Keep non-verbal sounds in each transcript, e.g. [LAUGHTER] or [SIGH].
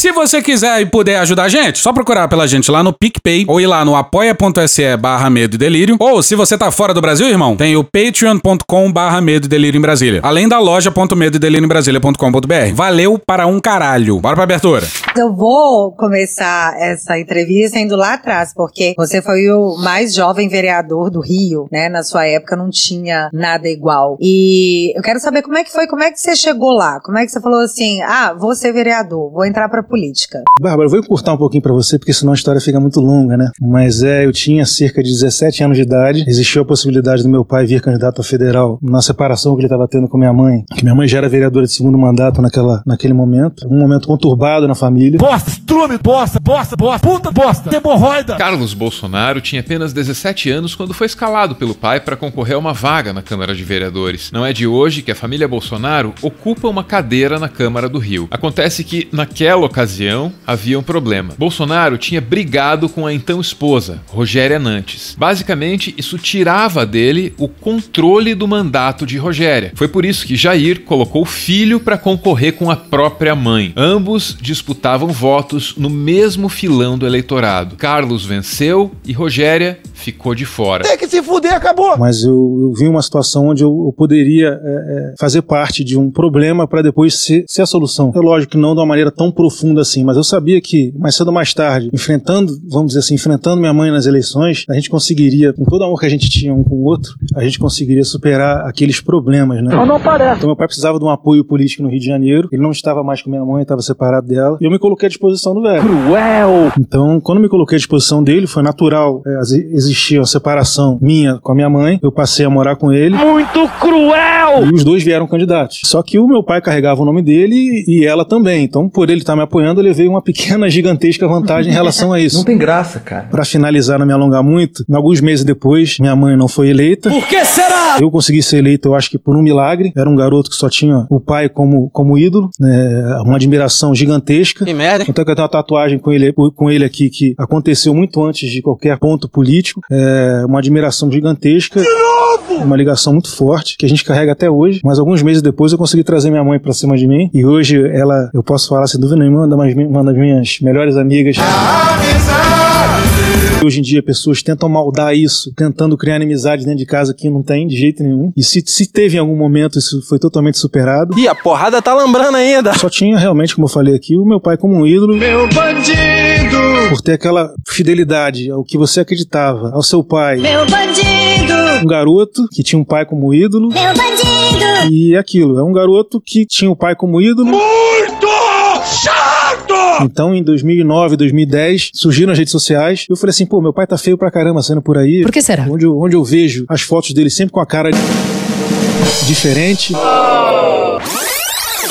Se você quiser e puder ajudar a gente, só procurar pela gente lá no PicPay ou ir lá no apoia.se barra medo e delírio. Ou se você tá fora do Brasil, irmão, tem o patreon.com barra medo e delírio em Brasília. Além da loja.medo e delírio em Brasília.com.br. Valeu para um caralho. Bora pra abertura. Eu vou começar essa entrevista indo lá atrás, porque você foi o mais jovem vereador do Rio, né? Na sua época não tinha nada igual. E eu quero saber como é que foi, como é que você chegou lá? Como é que você falou assim, ah, vou ser vereador, vou entrar pra política? Bárbara, eu vou encurtar um pouquinho pra você, porque senão a história fica muito longa, né? Mas é, eu tinha cerca de 17 anos de idade, existiu a possibilidade do meu pai vir candidato a federal na separação que ele estava tendo com minha mãe, que minha mãe já era vereadora de segundo mandato naquela, naquele momento, um momento conturbado na família. Bosta, estrume, bosta, bosta, bosta, puta bosta, hemorroida. Carlos Bolsonaro tinha apenas 17 anos quando foi escalado pelo pai para concorrer a uma vaga na Câmara de Vereadores. Não é de hoje que a família Bolsonaro ocupa uma cadeira na Câmara do Rio. Acontece que, naquela ocasião, havia um problema. Bolsonaro tinha brigado com a então esposa, Rogéria Nantes. Basicamente, isso tirava dele o controle do mandato de Rogéria. Foi por isso que Jair colocou o filho para concorrer com a própria mãe. Ambos disputavam votos no mesmo filão do eleitorado. Carlos venceu e Rogéria ficou de fora. Tem que se fuder, acabou. Mas eu, eu vi uma situação onde eu, eu poderia é, é, fazer parte de um problema para depois ser, ser a solução. É lógico que não de uma maneira tão profunda assim, mas eu sabia que mais cedo ou mais tarde, enfrentando, vamos dizer assim, enfrentando minha mãe nas eleições, a gente conseguiria, com todo o amor que a gente tinha um com o outro, a gente conseguiria superar aqueles problemas, né? Não, não parece. Então meu pai precisava de um apoio político no Rio de Janeiro, ele não estava mais com minha mãe, estava separado dela, e eu me coloquei à disposição do velho. Cruel. Então, quando me coloquei à disposição dele, foi natural é, existir uma separação minha com a minha mãe, eu passei a morar com ele, Muito cruel. e os dois vieram candidatos. Só que o meu pai carregava o nome dele e ela também. Então, por ele estar me apoiando, eu levei uma pequena, [LAUGHS] gigantesca vantagem em relação a isso. Não tem graça, cara. Pra finalizar, não me alongar muito, alguns meses depois, minha mãe não foi eleita. Por que será? Eu consegui ser eleito, eu acho que por um milagre. Era um garoto que só tinha o pai como, como ídolo, né? uma admiração gigantesca. Que merda. Então eu tenho uma tatuagem com ele, com ele aqui que aconteceu muito antes de qualquer ponto político. É uma admiração gigantesca. Uma ligação muito forte que a gente carrega até hoje. Mas alguns meses depois eu consegui trazer minha mãe pra cima de mim. E hoje ela, eu posso falar sem dúvida nenhuma, uma das, uma das minhas melhores amigas. Hoje em dia, pessoas tentam maldar isso, tentando criar inimizade dentro de casa que não tem de jeito nenhum. E se, se teve em algum momento, isso foi totalmente superado. Ih, a porrada tá lambrando ainda. Só tinha realmente, como eu falei aqui, o meu pai como um ídolo. Meu bandido. Por ter aquela fidelidade ao que você acreditava, ao seu pai. Meu bandido, Um garoto que tinha um pai como ídolo. meu bandido, E é aquilo, é um garoto que tinha o pai como ídolo. Muito chato. Então, em 2009, 2010, surgiram as redes sociais. Eu falei assim, pô, meu pai tá feio pra caramba saindo por aí. Por que será? Onde eu, onde eu vejo as fotos dele sempre com a cara diferente.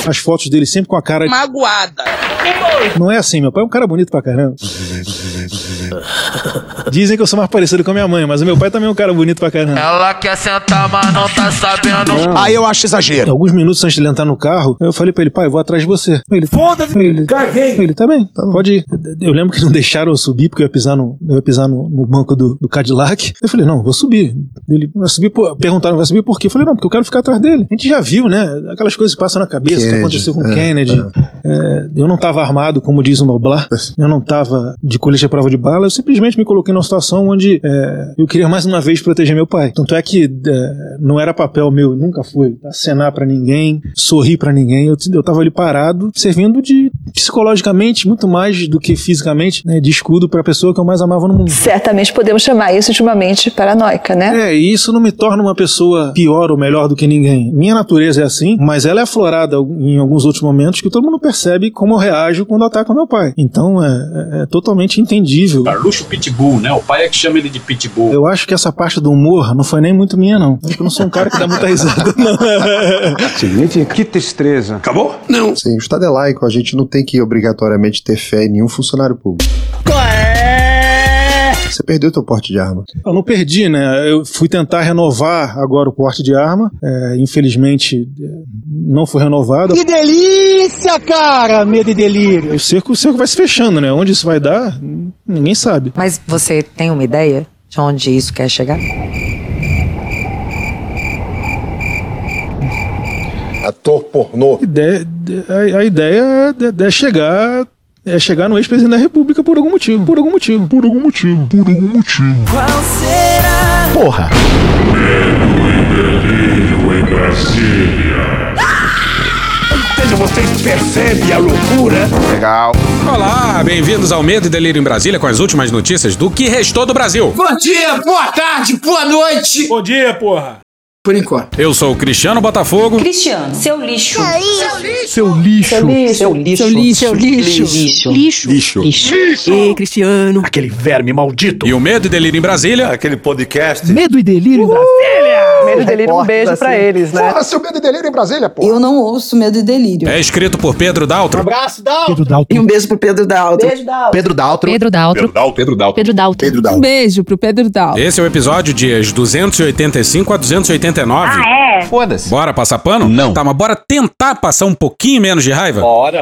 As fotos dele sempre com a cara. Magoada. Não é assim, meu pai é um cara bonito pra caramba. Dizem que eu sou mais parecido com a minha mãe, mas o meu pai também é um cara bonito pra caramba. Ela quer sentar, mas não tá sabendo. Aí eu acho exagero. Alguns minutos antes de ele entrar no carro, eu falei pra ele, pai, eu vou atrás de você. Ele, Foda-se. ele, Caguei. ele, tá bem, pode ir. Eu lembro que não deixaram eu subir, porque eu ia pisar no, eu ia pisar no, no banco do, do Cadillac. Eu falei, não, vou subir. Ele, vai subir por... Perguntaram, vai subir por quê? Eu falei, não, porque eu quero ficar atrás dele. A gente já viu, né? Aquelas coisas que passam na cabeça, que Kennedy, aconteceu com é, Kennedy. É, eu não tava armado, como diz o Noblar. Eu não tava de colete à prova de bala. Eu simplesmente me coloquei numa situação onde é, eu queria mais uma vez proteger meu pai. Tanto é que é, não era papel meu, nunca foi acenar pra ninguém, sorrir pra ninguém. Eu, eu tava ali parado, servindo de psicologicamente, muito mais do que fisicamente, né, de escudo pra pessoa que eu mais amava no mundo. Certamente podemos chamar isso de uma mente paranoica, né? É, e isso não me torna uma pessoa pior ou melhor do que ninguém. Minha natureza é assim, mas ela é aflorada em alguns outros momentos que todo mundo percebe como eu reajo quando ataca meu pai. Então é, é- é totalmente entendível. Carluxo Pitbull, né? O pai é que chama ele de Pitbull. Eu acho que essa parte do humor não foi nem muito minha, não. Acho que eu não sou um cara que dá muita risada, [LAUGHS] não. Significa. Que tristeza. Acabou? Não. Sim, o Estado é laico, a gente não tem que obrigatoriamente ter fé em nenhum funcionário público. Você perdeu teu porte de arma. Eu não perdi, né? Eu fui tentar renovar agora o porte de arma. É, infelizmente, é, não foi renovado. Que delícia, cara. Medo e delírio. O cerco, o cerco vai se fechando, né? Onde isso vai dar, ninguém sabe. Mas você tem uma ideia de onde isso quer chegar? ator pornô. Ideia- de- a, a ideia é, é chegar. É chegar no ex-presidente da República por algum motivo. Por algum motivo. Por algum motivo. Por algum motivo. Qual será? Porra! Veja, vocês percebem a loucura? Legal. Olá, bem-vindos ao Medo e Delírio em Brasília com as últimas notícias do que restou do Brasil. Bom dia, boa tarde, boa noite. Bom dia, porra! Por enquanto. Eu sou o Cristiano Botafogo. Cristiano, seu lixo. Seu lixo. Seu lixo. Seu lixo. Seu lixo. Lixo. Lixo. Ei, Cristiano. Aquele verme maldito. E o Medo e Delírio em Brasília Aquele podcast. Medo e delírio em Brasília. Medo e delírio, um beijo pra eles, né? Porra, seu medo e delírio em Brasília, porra. Eu não ouço Medo e Delírio. é escrito por Pedro Daltro. Abraço, Dal. Pedro Dalton. E um beijo pro Pedro Daltro. Beijo da Pedro Daltro. Pedro Daltro. Pedro Dalto. Pedro Daltro. Pedro Um Daltro. beijo pro Pedro Daltro. Esse é o episódio dias 285 a 289. Ah, é? Foda-se. Bora passar pano? Não. Tá, mas bora tentar passar um pouquinho menos de raiva? Bora.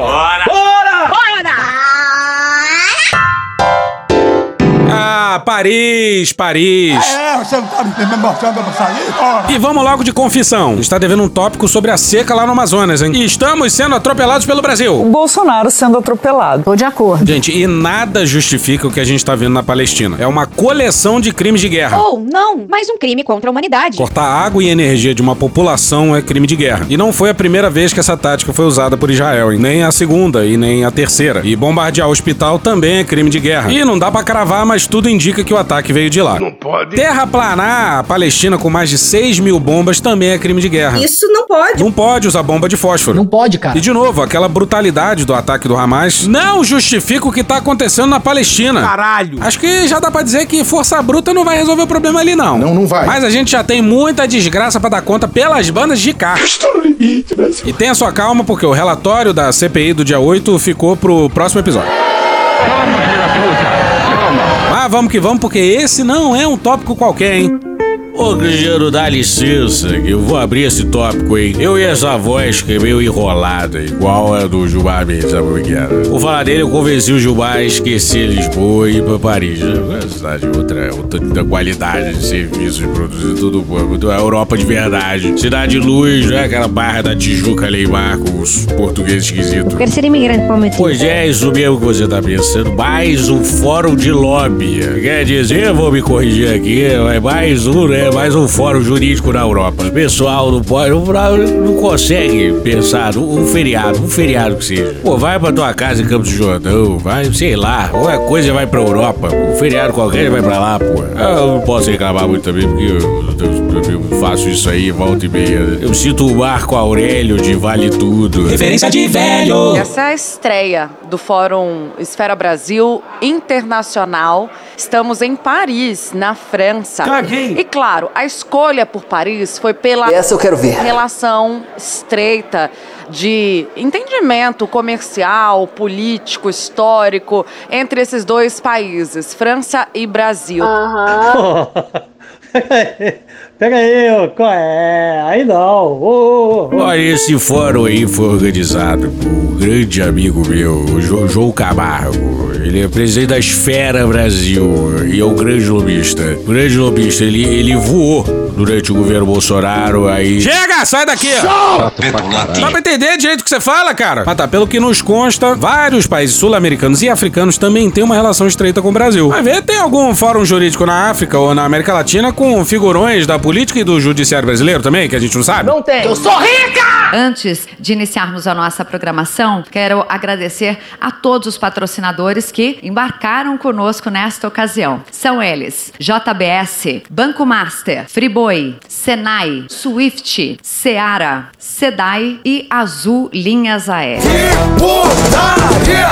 Ah, Paris, Paris. É, você não tá me mostrando pra sair? Ora. E vamos logo de confissão. Está devendo um tópico sobre a seca lá no Amazonas, hein? E estamos sendo atropelados pelo Brasil. Bolsonaro sendo atropelado. Tô de acordo. Gente, e nada justifica o que a gente tá vendo na Palestina. É uma coleção de crimes de guerra. Ou, não, mais um crime contra a humanidade. Cortar água e energia de uma população é crime de guerra. E não foi a primeira vez que essa tática foi usada por Israel, hein? nem a segunda e nem a terceira. E bombardear o hospital também é crime de guerra. E não dá pra cravar, mas tudo indica que o ataque veio de lá. Não pode. Terraplanar a Palestina com mais de 6 mil bombas também é crime de guerra. Isso não pode. Não pode usar bomba de fósforo. Não pode, cara. E de novo, aquela brutalidade do ataque do Hamas não justifica o que tá acontecendo na Palestina. Caralho. Acho que já dá pra dizer que força bruta não vai resolver o problema ali, não. Não, não vai. Mas a gente já tem muita desgraça pra dar conta pelas bandas de cá. E tenha sua calma, porque o relatório da CPI do dia 8 ficou pro próximo episódio. Vamos que vamos, porque esse não é um tópico qualquer, hein? Ô, Cristiano, dá licença, que eu vou abrir esse tópico, hein? Eu e essa voz que é meio enrolada, igual a do Gilmar Mendes, sabe o que era? Vou falar dele, eu convenci o Gilmar a esquecer Lisboa e ir pra Paris. É uma cidade outra, outra qualidade de serviços produzidos, tudo bom. A Europa de verdade. Cidade de luz, não é aquela barra da Tijuca Leimar com os portugueses esquisitos. Quero ser imigrante prometido. Pois é, isso mesmo que você tá pensando. Mais um fórum de lobby. Quer dizer, vou me corrigir aqui, é mais um, né? Mais um fórum jurídico na Europa. O pessoal não pode, não, não consegue pensar um feriado, um feriado que seja. Pô, vai pra tua casa em Campos do Jordão, vai, sei lá, qualquer coisa vai pra Europa. Um feriado qualquer vai pra lá, pô. Eu não posso reclamar muito também, porque eu, eu- eu faço isso aí, volta e meia. Eu sinto o Marco Aurélio de Vale Tudo. Referência de velho! Essa é a estreia do Fórum Esfera Brasil Internacional. Estamos em Paris, na França. Caguei. E claro, a escolha por Paris foi pela Essa eu quero ver. relação estreita de entendimento comercial, político, histórico entre esses dois países, França e Brasil. [LAUGHS] Pega aí, ô, qual é? Aí não. Ô, ô, ô. Olha, esse fórum aí foi organizado por um grande amigo meu, o Jo- João Camargo. Ele é presidente da Esfera Brasil e é um grande lobista. Um grande lobista, ele, ele voou durante o governo Bolsonaro, aí... Chega! Sai daqui! Dá pra entender direito o que você fala, cara? Mas tá, pelo que nos consta, vários países sul-americanos e africanos também têm uma relação estreita com o Brasil. Vai ver, tem algum fórum jurídico na África ou na América Latina com figurões da política e do judiciário brasileiro também, que a gente não sabe? Não tem. Antes de iniciarmos a nossa programação, quero agradecer a todos os patrocinadores que embarcaram conosco nesta ocasião. São eles: JBS, Banco Master, Friboi, Senai, Swift, Seara, Sedai e Azul Linhas Aéreas.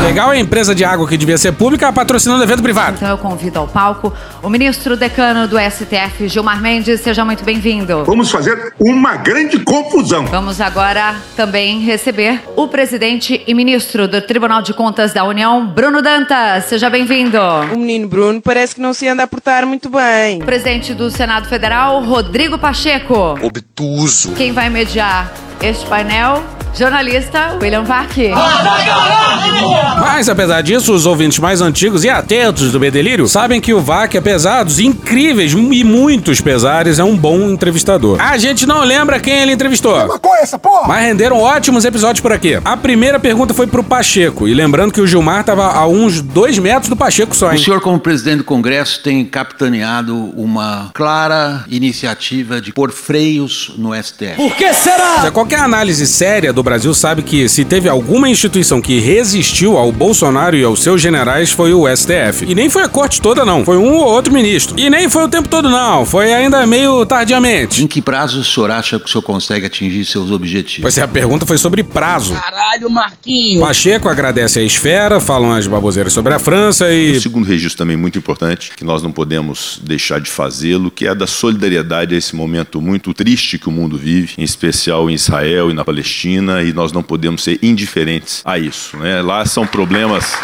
Legal é a empresa de água que devia ser pública patrocinando evento privado. Então eu convido ao palco o ministro decano do STF, Gilmar Mendes. Seja muito bem-vindo. Vamos fazer uma grande confusão. Vamos agora também receber o presidente e ministro do Tribunal de Contas da União, Bruno Dantas. Seja bem-vindo. O menino Bruno parece que não se anda a portar muito bem. Presidente do Senado Federal, Rodrigo Pacheco. Obtuso. Quem vai mediar este painel jornalista William Vac. Mas apesar disso, os ouvintes mais antigos e atentos do Bedelírio sabem que o Vac, apesar dos incríveis e muitos pesares, é um bom entrevistador. A gente não lembra quem ele entrevistou. Qual é essa porra? Mas renderam ótimos episódios por aqui. A primeira pergunta foi pro Pacheco. E lembrando que o Gilmar tava a uns dois metros do Pacheco só, hein? O senhor, como presidente do Congresso, tem capitaneado uma clara iniciativa de pôr freios no STF. Por que será? Qualquer análise séria do Brasil sabe que se teve alguma instituição que resistiu ao Bolsonaro e aos seus generais foi o STF. E nem foi a corte toda, não. Foi um ou outro ministro. E nem foi o tempo todo, não. Foi ainda meio tardiamente. Em que prazo o senhor acha que o senhor consegue atingir seus objetivos? Pois é, a pergunta foi sobre prazo. Caralho, Marquinhos. Pacheco agradece a esfera, falam as baboseiras sobre a França e. O segundo registro também muito importante, que nós não podemos deixar de fazê-lo, que é a da solidariedade a esse momento muito triste que o mundo vive, em especial em Israel e na Palestina, e nós não podemos ser indiferentes a isso. Né? Lá são problemas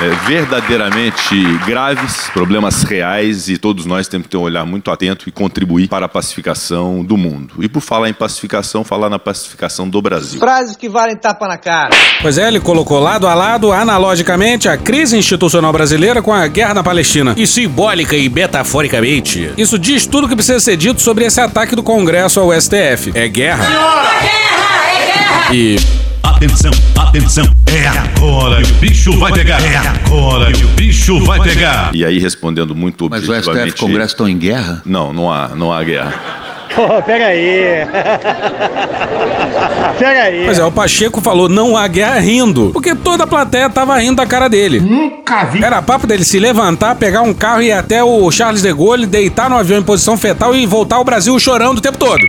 é, verdadeiramente graves, problemas reais e todos nós temos que ter um olhar muito atento e contribuir para a pacificação do mundo. E por falar em pacificação, falar na pacificação do Brasil. Frases que valem tapa na cara. Pois é, ele colocou lado a lado, analogicamente, a crise institucional brasileira com a guerra na Palestina. E simbólica e metaforicamente. Isso diz tudo o que precisa ser dito sobre esse ataque do Congresso ao STF. É guerra. Senhora! É guerra! É guerra! E Atenção, atenção, é agora que o bicho vai pegar. É agora que o bicho vai pegar. E aí, respondendo muito Mas o objetivamente... STF e o Congresso estão em guerra? Não, não há, não há guerra. Pô, pega aí. [LAUGHS] pega aí. Pois é, o Pacheco falou não há guerra rindo, porque toda a plateia tava rindo da cara dele. Nunca vi. Era papo dele se levantar, pegar um carro e ir até o Charles de Gaulle, deitar no avião em posição fetal e voltar ao Brasil chorando o tempo todo.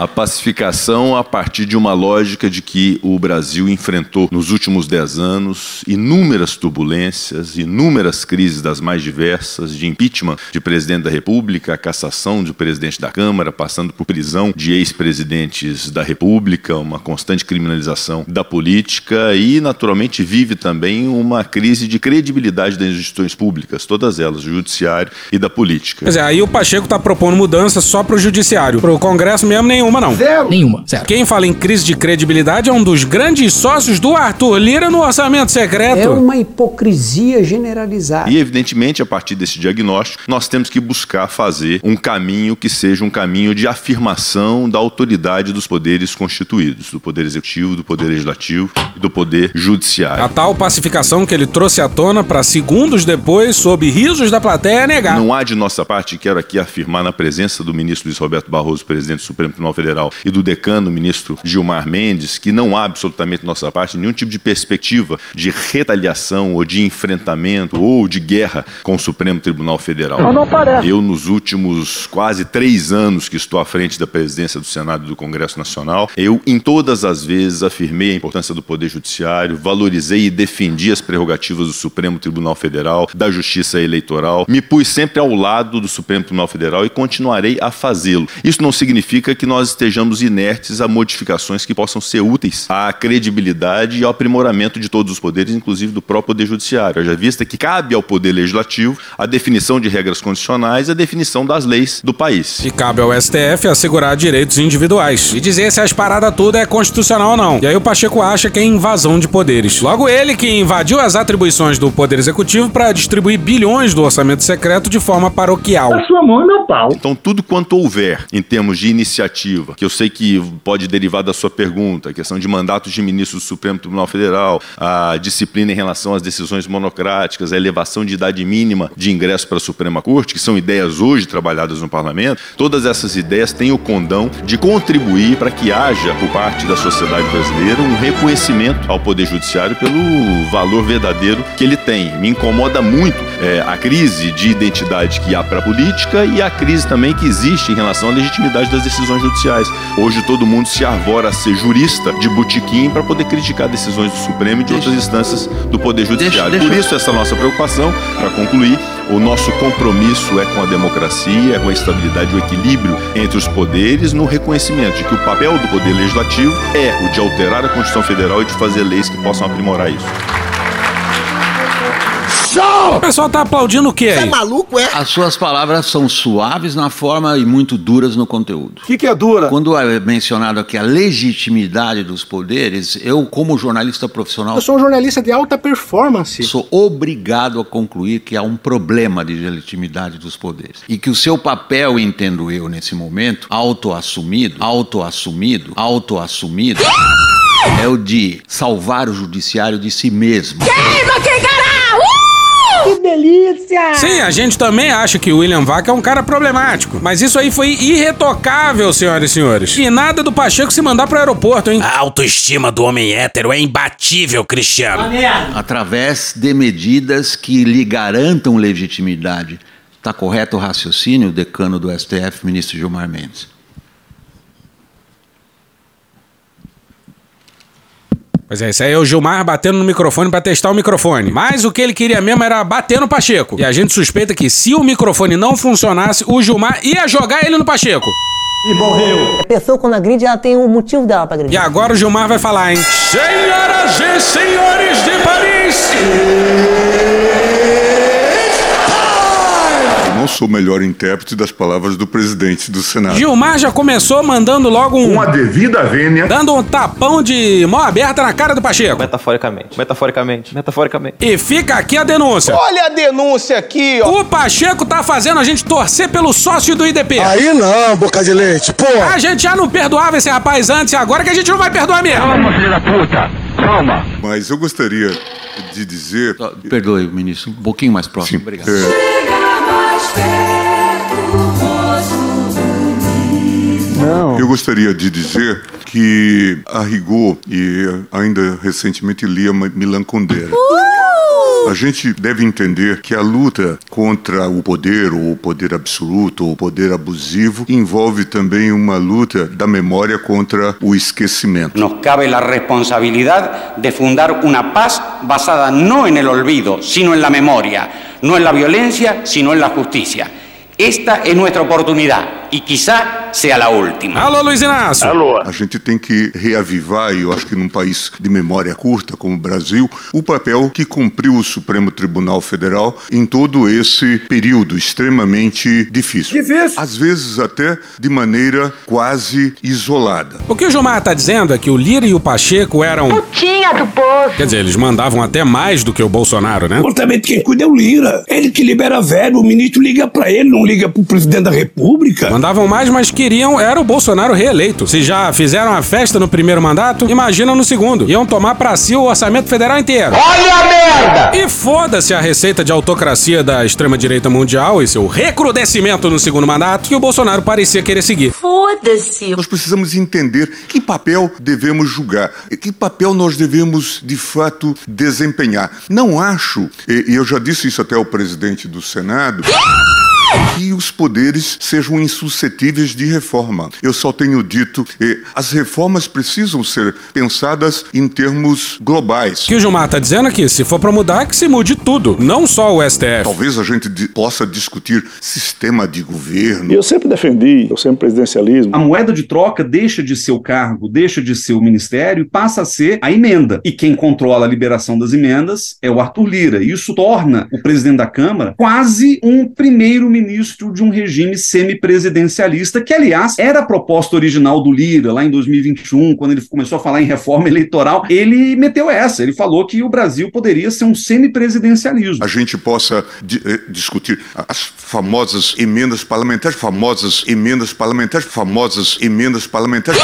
A pacificação a partir de uma lógica de que o Brasil enfrentou nos últimos dez anos inúmeras turbulências, inúmeras crises das mais diversas, de impeachment de presidente da República, a cassação de presidente da Câmara, passando por prisão de ex-presidentes da República, uma constante criminalização da política e, naturalmente, vive também uma crise de credibilidade das instituições públicas, todas elas, do judiciário e da política. Quer dizer, aí o Pacheco tá propondo mudança só pro judiciário. Pro Congresso mesmo, nenhuma não. Zero. Nenhuma, zero. Quem fala em crise de credibilidade é um dos grandes sócios do Arthur Lira no orçamento secreto. É uma hipocrisia generalizada. E, evidentemente, a partir desse diagnóstico, nós temos que buscar fazer um caminho que seja um caminho de afirmação da autoridade dos poderes constituídos, do Poder Executivo, do Poder Legislativo e do Poder Judiciário. A tal pacificação que ele trouxe à tona para segundos depois, sob risos da plateia, negar. Não há de nossa parte, quero aqui afirmar na presença do ministro Luiz Roberto Barroso, presidente do Supremo Tribunal Federal, e do decano, ministro Gilmar Mendes, que não há absolutamente nossa parte nenhum tipo de perspectiva de retaliação ou de enfrentamento ou de guerra com o Supremo Tribunal Federal. Não, não parece. Eu, nos últimos quase três anos que estou à frente da presidência do Senado e do Congresso Nacional, eu, em todas as vezes, afirmei a importância do Poder Judiciário, valorizei e defendi as prerrogativas do Supremo Tribunal Federal, da Justiça Eleitoral, me pus sempre ao lado do Supremo Tribunal Federal e continuarei a fazê-lo. Isso não significa que nós estejamos inertes a modificações que possam ser úteis à credibilidade e ao aprimoramento de todos os poderes, inclusive do próprio Poder Judiciário. Já vista que cabe ao Poder Legislativo a definição de regras condicionais e a definição das leis do país. E cabe ao STF assegurar direitos individuais e dizer se as paradas tudo é constitucional ou não. E aí o Pacheco acha que é invasão de poderes. Logo ele que invadiu as atribuições do Poder Executivo para distribuir bilhões do orçamento secreto de forma paroquial. A sua mão é meu pau. Então, tudo quanto houver em termos de iniciativa, que eu sei que pode derivar da sua pergunta, a questão de mandatos de ministros do Supremo Tribunal Federal, a disciplina em relação às decisões monocráticas, a elevação de idade mínima de ingresso para a Suprema Corte, que são ideias hoje trabalhadas no parlamento, todas essas ideias têm o condão de contribuir para que haja, por parte da sociedade brasileira, um reconhecimento ao Poder Judiciário pelo valor verdadeiro que ele tem. Me incomoda muito é, a crise de identidade que há para a política e a crise também que existe em relação à legitimidade das decisões judiciais. Hoje todo mundo se arvora a ser jurista de botequim para poder criticar decisões do Supremo e de outras instâncias do Poder Judiciário. Deixa- Por isso essa nossa preocupação, para concluir, o nosso compromisso é com a democracia, é com a estabilidade e o equilíbrio entre os poderes, no reconhecimento de que o papel do Poder Legislativo é o de alterar a Constituição Federal e de fazer leis que possam aprimorar isso. O pessoal tá aplaudindo o quê aí? Você é maluco, é? As suas palavras são suaves na forma e muito duras no conteúdo. O que, que é dura? Quando é mencionado aqui a legitimidade dos poderes, eu, como jornalista profissional, Eu sou um jornalista de alta performance. sou obrigado a concluir que há um problema de legitimidade dos poderes. E que o seu papel, entendo eu, nesse momento, autoassumido, autoassumido, autoassumido, é o de salvar o judiciário de si mesmo. Queima, quem! Que delícia! Sim, a gente também acha que o William Vaca é um cara problemático. Mas isso aí foi irretocável, senhoras e senhores. E nada do Pacheco se mandar pro aeroporto, hein? A autoestima do homem hétero é imbatível, Cristiano. Através de medidas que lhe garantam legitimidade. Está correto o raciocínio, decano do STF, ministro Gilmar Mendes? Pois é, isso aí é o Gilmar batendo no microfone pra testar o microfone. Mas o que ele queria mesmo era bater no Pacheco. E a gente suspeita que se o microfone não funcionasse, o Gilmar ia jogar ele no Pacheco. E morreu. A pessoa quando agride, ela tem um motivo dela pra agredir. E agora o Gilmar vai falar, hein? Senhoras e senhores de Paris! Sou o melhor intérprete das palavras do presidente do Senado. Gilmar já começou mandando logo um. Com a devida vênia. Dando um tapão de mão aberta na cara do Pacheco. Metaforicamente, metaforicamente, metaforicamente. E fica aqui a denúncia. Olha a denúncia aqui, ó. O Pacheco tá fazendo a gente torcer pelo sócio do IDP. Aí não, boca de leite, pô. A gente já não perdoava esse rapaz antes e agora que a gente não vai perdoar mesmo. Calma, filho da puta. Calma. Mas eu gostaria de dizer. Perdoe, ministro, um pouquinho mais próximo. Obrigado. Não. Eu gostaria de dizer que a rigor, e ainda recentemente li a Milan Kundera. A gente deve entender que a luta contra o poder, ou o poder absoluto, ou o poder abusivo, envolve também uma luta da memória contra o esquecimento. Nos cabe la responsabilidad de fundar una paz basada no en el olvido, sino memoria, no en la violencia, sino en la justicia. Esta es nuestra oportunidad y quizá sea la última. Alô, Luiz Inácio. A gente tem que reavivar, e eu acho que num país de memória curta como o Brasil, o papel que cumpriu o Supremo Tribunal Federal em todo esse período extremamente difícil. Difícil. Às vezes até de maneira quase isolada. O que o Gilmar tá dizendo é que o Lira e o Pacheco eram. Tinha do poço. Quer dizer, eles mandavam até mais do que o Bolsonaro, né? Comportamento quem cuida é o Lira. Ele que libera velho, o ministro liga pra ele, não liga pro presidente da república. Mandavam mais, mas queriam era o Bolsonaro reeleito. Se já fizeram a festa no primeiro mandato, imagina no segundo. Iam tomar pra si o orçamento federal inteiro. Olha a merda! E foda-se a receita de autocracia da extrema-direita mundial e seu recrudescimento no segundo mandato que o Bolsonaro parecia querer seguir. Foda-se. Nós precisamos entender que papel devemos julgar, e que papel nós devemos de fato desempenhar. Não acho, e e eu já disse isso até ao presidente do Senado, que os poderes sejam insuscetíveis de reforma. Eu só tenho dito que as reformas precisam ser pensadas em termos globais. O que o Gilmar tá dizendo aqui, se for pra mudar, que se mude tudo, não só o STF. Talvez a gente possa discutir sistema de governo. Eu sempre defendi o semipresidencialismo. A moeda de troca deixa de ser o cargo, deixa de ser o ministério e passa a ser a emenda. E quem controla a liberação das emendas é o Arthur Lira. Isso torna o presidente da Câmara quase um primeiro-ministro de um regime semipresidencialista, que, aliás, era a proposta original do Lira lá em 2021, quando ele começou a falar em reforma eleitoral. Ele meteu essa, ele falou que o Brasil poderia ser um semipresidencialismo. a gente possa di- eh, discutir as famosas emendas parlamentares, famosas emendas parlamentares, famosas emendas parlamentares.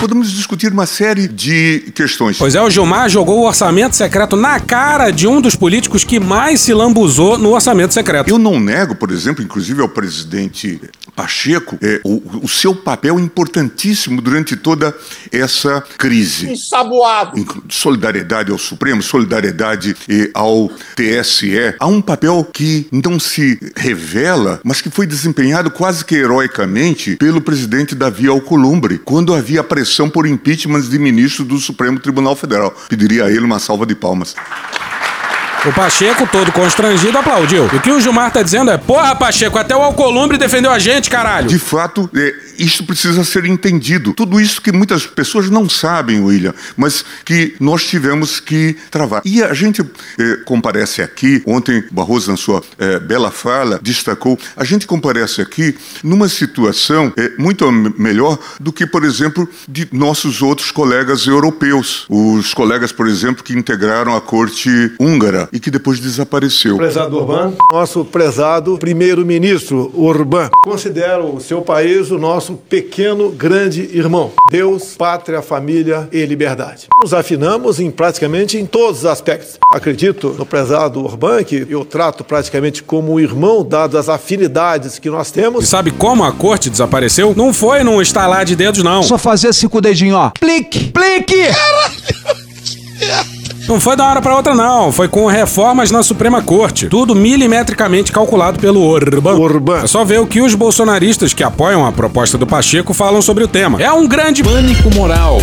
Podemos discutir uma série de questões. Pois é, o Gilmar jogou o orçamento secreto na cara de um dos políticos que mais se lambuzou no orçamento secreto. Eu não nego, por exemplo, inclusive ao presidente Pacheco, eh, o, o seu papel importantíssimo durante toda essa crise. Ensaboado. Solidariedade ao Supremo, solidariedade eh, ao TSE. Há um papel que não se revela, mas que foi desempenhado quase que heroicamente pelo presidente Davi Alcolumbre, quando havia pressão por impeachment de ministros do Supremo Tribunal Federal. Pediria a ele uma salva de palmas. O Pacheco, todo constrangido, aplaudiu. E o que o Gilmar tá dizendo é: Porra, Pacheco, até o Alcolumbre defendeu a gente, caralho. De fato, é, isso precisa ser entendido. Tudo isso que muitas pessoas não sabem, William, mas que nós tivemos que travar. E a gente é, comparece aqui, ontem Barroso, na sua é, bela fala, destacou, a gente comparece aqui numa situação é, muito melhor do que, por exemplo, de nossos outros colegas europeus. Os colegas, por exemplo, que integraram a corte húngara e que depois desapareceu. Prezado Urbano, nosso prezado primeiro-ministro Urbano, considera o seu país o nosso pequeno grande irmão. Deus, pátria, família e liberdade. Nos afinamos em praticamente em todos os aspectos. Acredito no prezado Urbano, que eu trato praticamente como um irmão, dadas as afinidades que nós temos. E sabe como a corte desapareceu? Não foi num estalar de dedos, não. Só fazer assim com o dedinho, ó. Plique! Plique! [LAUGHS] Não foi da hora pra outra, não. Foi com reformas na Suprema Corte. Tudo milimetricamente calculado pelo Orban. Orban. É só ver o que os bolsonaristas que apoiam a proposta do Pacheco falam sobre o tema. É um grande pânico moral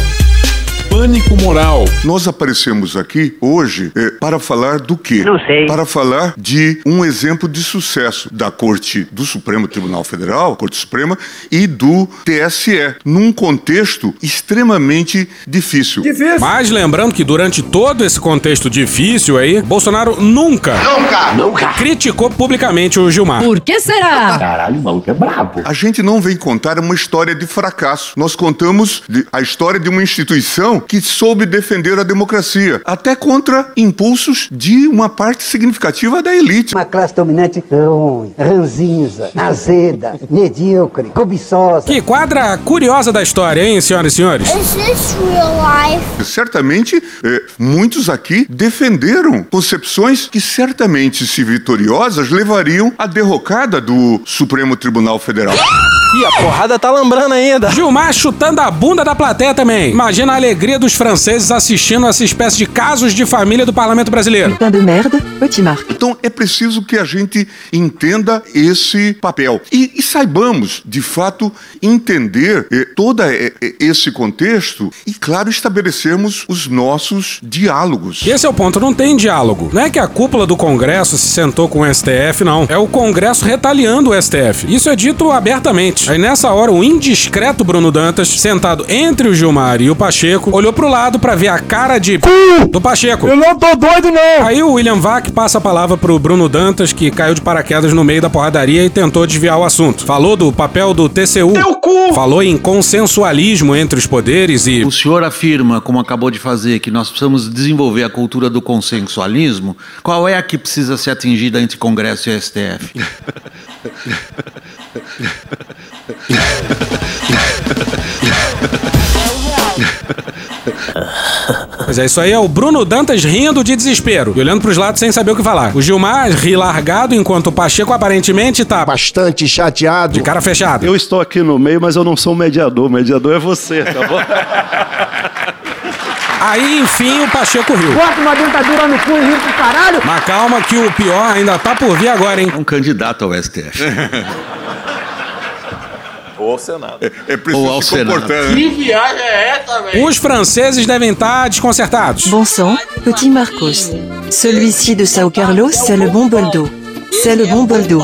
pânico moral. Nós aparecemos aqui hoje é, para falar do quê? Não sei. Para falar de um exemplo de sucesso da Corte do Supremo Tribunal Federal, Corte Suprema, e do TSE, num contexto extremamente difícil. difícil. Mas lembrando que durante todo esse contexto difícil aí, Bolsonaro nunca, nunca, nunca criticou publicamente o Gilmar. Por que será? Caralho, o maluco é brabo. A gente não vem contar uma história de fracasso. Nós contamos a história de uma instituição que soube defender a democracia, até contra impulsos de uma parte significativa da elite. Uma classe dominante ruim, ranzinza, azeda, medíocre, cobiçosa. Que quadra curiosa da história, hein, senhoras e senhores? Is this real life? Certamente, eh, muitos aqui defenderam concepções que certamente, se vitoriosas, levariam à derrocada do Supremo Tribunal Federal. Ih, a porrada tá lambrando ainda. Gilmar chutando a bunda da plateia também. Imagina a alegria dos franceses assistindo essa espécie de casos de família do parlamento brasileiro. De merda. Então é preciso que a gente entenda esse papel e, e saibamos, de fato, entender eh, todo eh, esse contexto e, claro, estabelecermos os nossos diálogos. Esse é o ponto, não tem diálogo. Não é que a cúpula do Congresso se sentou com o STF, não. É o Congresso retaliando o STF. Isso é dito abertamente. Aí nessa hora, o indiscreto Bruno Dantas, sentado entre o Gilmar e o Pacheco, olhou pro lado para ver a cara de do Pacheco. Eu não tô doido, não! Aí o William Vac passa a palavra pro Bruno Dantas, que caiu de paraquedas no meio da porradaria e tentou desviar o assunto. Falou do papel do TCU. Teu cu! Falou em consensualismo entre os poderes e. O senhor afirma, como acabou de fazer, que nós precisamos desenvolver a cultura do consensualismo. Qual é a que precisa ser atingida entre Congresso e STF? [LAUGHS] [LAUGHS] Mas é isso aí, é o Bruno Dantas rindo de desespero e olhando pros lados sem saber o que falar. O Gilmar ri largado, enquanto o Pacheco aparentemente tá bastante chateado. de cara fechada. Eu estou aqui no meio, mas eu não sou o mediador. O mediador é você, tá bom? [LAUGHS] Aí, enfim, o Pacheco riu. Bota uma dentadura no cu e ri pro caralho. Mas calma que o pior ainda tá por vir agora, hein? Um candidato ao STF. [LAUGHS] Ou ao Senado. É, é preciso Ou ao se Senado. comportar. né? Que viagem é essa, velho? Os franceses devem estar desconcertados. Bon sang, petit Marcos. Celui-ci de Sao Carlos, c'est le bon boldo. C'est le bon boldo.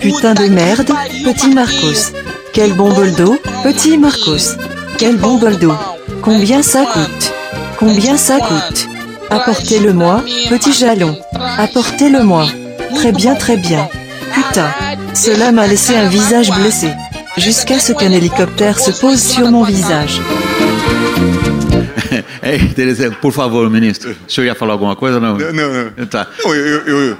Putain de merde, petit Marcos. Quel bon boldo, petit Marcos. Quel bon boldo. Combien ça coûte? Combien ça coûte? Apportez-le-moi, petit jalon. Apportez-le-moi. Très bien, très bien. Putain, cela m'a laissé un visage blessé. Jusqu'à ce qu'un hélicoptère se pose sur mon visage. [LAUGHS] É. Por favor, ministro. O senhor ia falar alguma coisa ou não? Não, não. Tá. Não, eu, eu, eu,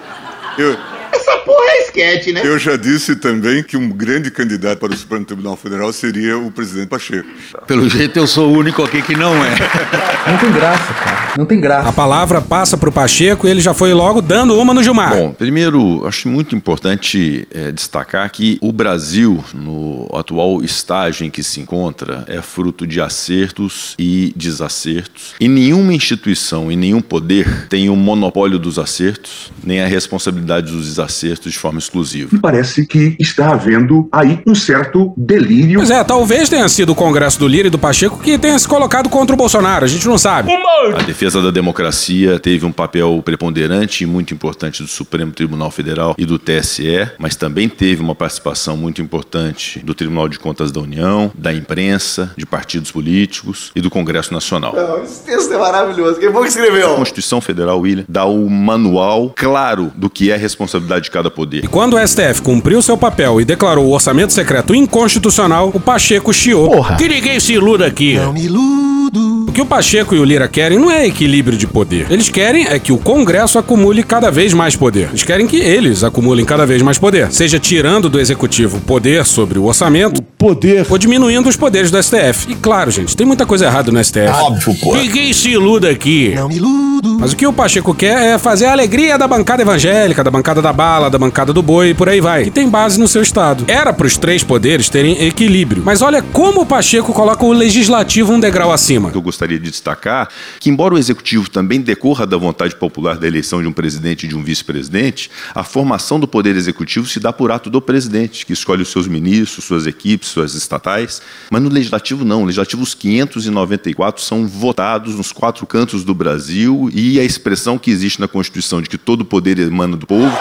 eu, Essa porra é esquete, né? eu já disse também que um grande candidato para o Supremo Tribunal Federal seria o presidente Pacheco. Pelo jeito eu sou o único aqui que não é. [LAUGHS] Não tem graça, cara. Não tem graça. A palavra passa pro Pacheco e ele já foi logo dando uma no Gilmar. Bom, primeiro, acho muito importante eh, destacar que o Brasil, no atual estágio em que se encontra, é fruto de acertos e desacertos. E nenhuma instituição e nenhum poder tem o monopólio dos acertos, nem a responsabilidade dos desacertos de forma exclusiva. E parece que está havendo aí um certo delírio. Pois é, talvez tenha sido o Congresso do Lira e do Pacheco que tenha se colocado contra o Bolsonaro, a gente não sabe. A defesa da democracia teve um papel preponderante e muito importante do Supremo Tribunal Federal e do TSE, mas também teve uma participação muito importante do Tribunal de Contas da União, da imprensa, de partidos políticos e do Congresso Nacional. Não, esse texto é maravilhoso. Quem foi que A escreveu? Constituição Federal, William, dá o manual claro do que é a responsabilidade de cada poder. E quando o STF cumpriu seu papel e declarou o orçamento secreto inconstitucional, o Pacheco chiou. Porra. Que ninguém se iluda aqui. Não me iludo. O que o Pacheco e o Lira querem não é equilíbrio de poder. Eles querem é que o Congresso acumule cada vez mais poder. Eles querem que eles acumulem cada vez mais poder. Seja tirando do executivo poder sobre o orçamento, poder, ou diminuindo os poderes do STF. E claro, gente, tem muita coisa errada no STF. Óbvio, pô. Ninguém se iluda aqui. Não me iludo. Mas o que o Pacheco quer é fazer a alegria da bancada evangélica, da bancada da bala, da bancada do boi e por aí vai. Que tem base no seu estado. Era para os três poderes terem equilíbrio. Mas olha como o Pacheco coloca o legislativo um degrau acima. Eu gostaria de destacar que, embora o executivo também decorra da vontade popular da eleição de um presidente e de um vice-presidente, a formação do poder executivo se dá por ato do presidente, que escolhe os seus ministros, suas equipes, suas estatais. Mas no legislativo, não. No legislativo, os 594 são votados nos quatro cantos do Brasil e a expressão que existe na Constituição de que todo poder emana do povo.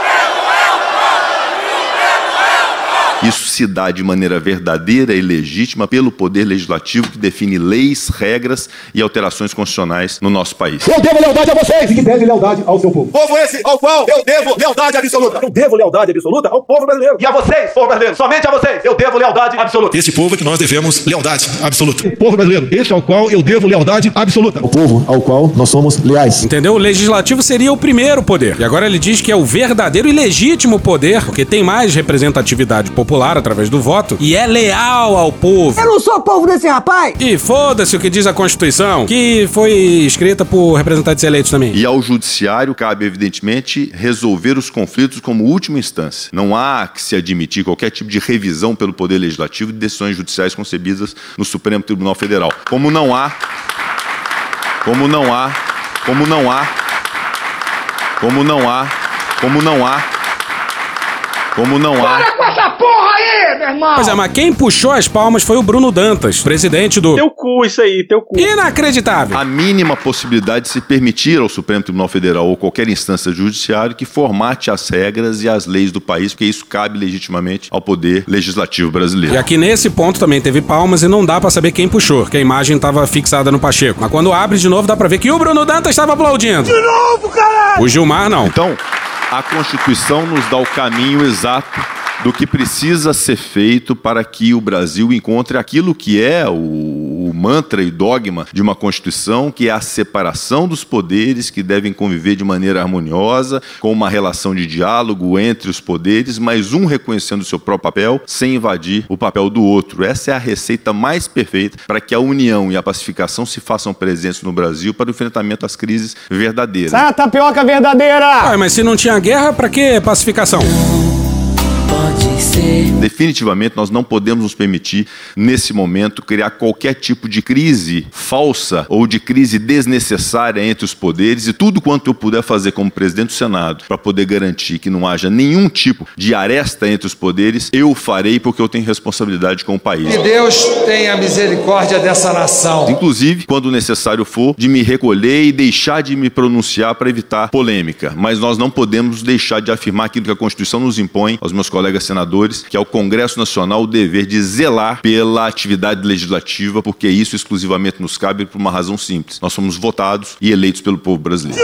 Isso se dá de maneira verdadeira e legítima pelo poder legislativo que define leis, regras e alterações constitucionais no nosso país. Eu devo lealdade a vocês e que deve lealdade ao seu povo. Povo esse ao qual eu devo lealdade absoluta. Eu devo lealdade absoluta ao povo brasileiro. E a vocês, povo brasileiro, somente a vocês, eu devo lealdade absoluta. Esse povo é que nós devemos lealdade absoluta. O povo brasileiro, este ao qual eu devo lealdade absoluta. O povo ao qual nós somos leais. Entendeu? O legislativo seria o primeiro poder. E agora ele diz que é o verdadeiro e legítimo poder, porque tem mais representatividade popular através do voto e é leal ao povo. Eu não sou povo desse rapaz! E foda-se o que diz a Constituição, que foi escrita por representantes eleitos também. E ao judiciário cabe, evidentemente, resolver os conflitos como última instância. Não há que se admitir qualquer tipo de revisão pelo Poder Legislativo de decisões judiciais concebidas no Supremo Tribunal Federal. Como não há. Como não há. Como não há. Como não há. Como não há. Como não há. Para com essa porra aí, meu irmão! Pois é, mas quem puxou as palmas foi o Bruno Dantas, presidente do. Teu cu, isso aí, teu cu. Inacreditável! A mínima possibilidade de se permitir ao Supremo Tribunal Federal ou qualquer instância judiciária que formate as regras e as leis do país, porque isso cabe legitimamente ao poder legislativo brasileiro. E aqui nesse ponto também teve palmas e não dá pra saber quem puxou, porque a imagem tava fixada no Pacheco. Mas quando abre de novo dá pra ver que o Bruno Dantas estava aplaudindo. De novo, caralho! O Gilmar não. Então, a Constituição nos dá o caminho exato do que precisa ser feito para que o Brasil encontre aquilo que é o, o, mantra e dogma de uma Constituição, que é a separação dos poderes que devem conviver de maneira harmoniosa, com uma relação de diálogo entre os poderes, mas um reconhecendo o seu próprio papel sem invadir o papel do outro. Essa é a receita mais perfeita para que a união e a pacificação se façam presentes no Brasil para o enfrentamento às crises verdadeiras. Sai a tapioca verdadeira! Ué, mas se não tinha guerra, pra que pacificação? Pode ser. Definitivamente nós não podemos nos permitir, nesse momento, criar qualquer tipo de crise falsa ou de crise desnecessária entre os poderes e tudo quanto eu puder fazer como presidente do Senado para poder garantir que não haja nenhum tipo de aresta entre os poderes, eu farei porque eu tenho responsabilidade com o país. Que Deus tenha misericórdia dessa nação. Inclusive, quando necessário for, de me recolher e deixar de me pronunciar para evitar polêmica. Mas nós não podemos deixar de afirmar aquilo que a Constituição nos impõe aos meus colegas senadores, que é o Congresso Nacional o dever de zelar pela atividade legislativa, porque isso exclusivamente nos cabe por uma razão simples. Nós somos votados e eleitos pelo povo brasileiro.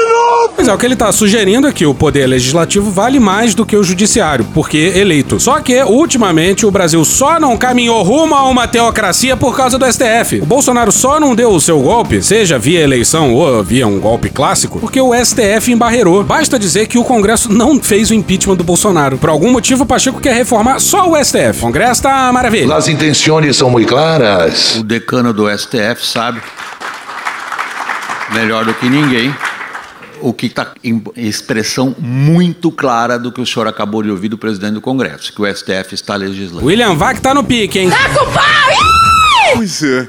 Pois é, o que ele tá sugerindo é que o poder legislativo vale mais do que o judiciário, porque eleito. Só que, ultimamente, o Brasil só não caminhou rumo a uma teocracia por causa do STF. O Bolsonaro só não deu o seu golpe, seja via eleição ou via um golpe clássico, porque o STF embarreirou. Basta dizer que o Congresso não fez o impeachment do Bolsonaro. Por algum motivo, o Pacheco quer reformar só o STF. O Congresso tá maravilha. As intenções são muito claras. O decano do STF sabe melhor do que ninguém o que está em expressão muito clara do que o senhor acabou de ouvir do presidente do Congresso, que o STF está legislando. William Vac tá no pique, hein? Tá com pau! Pois é,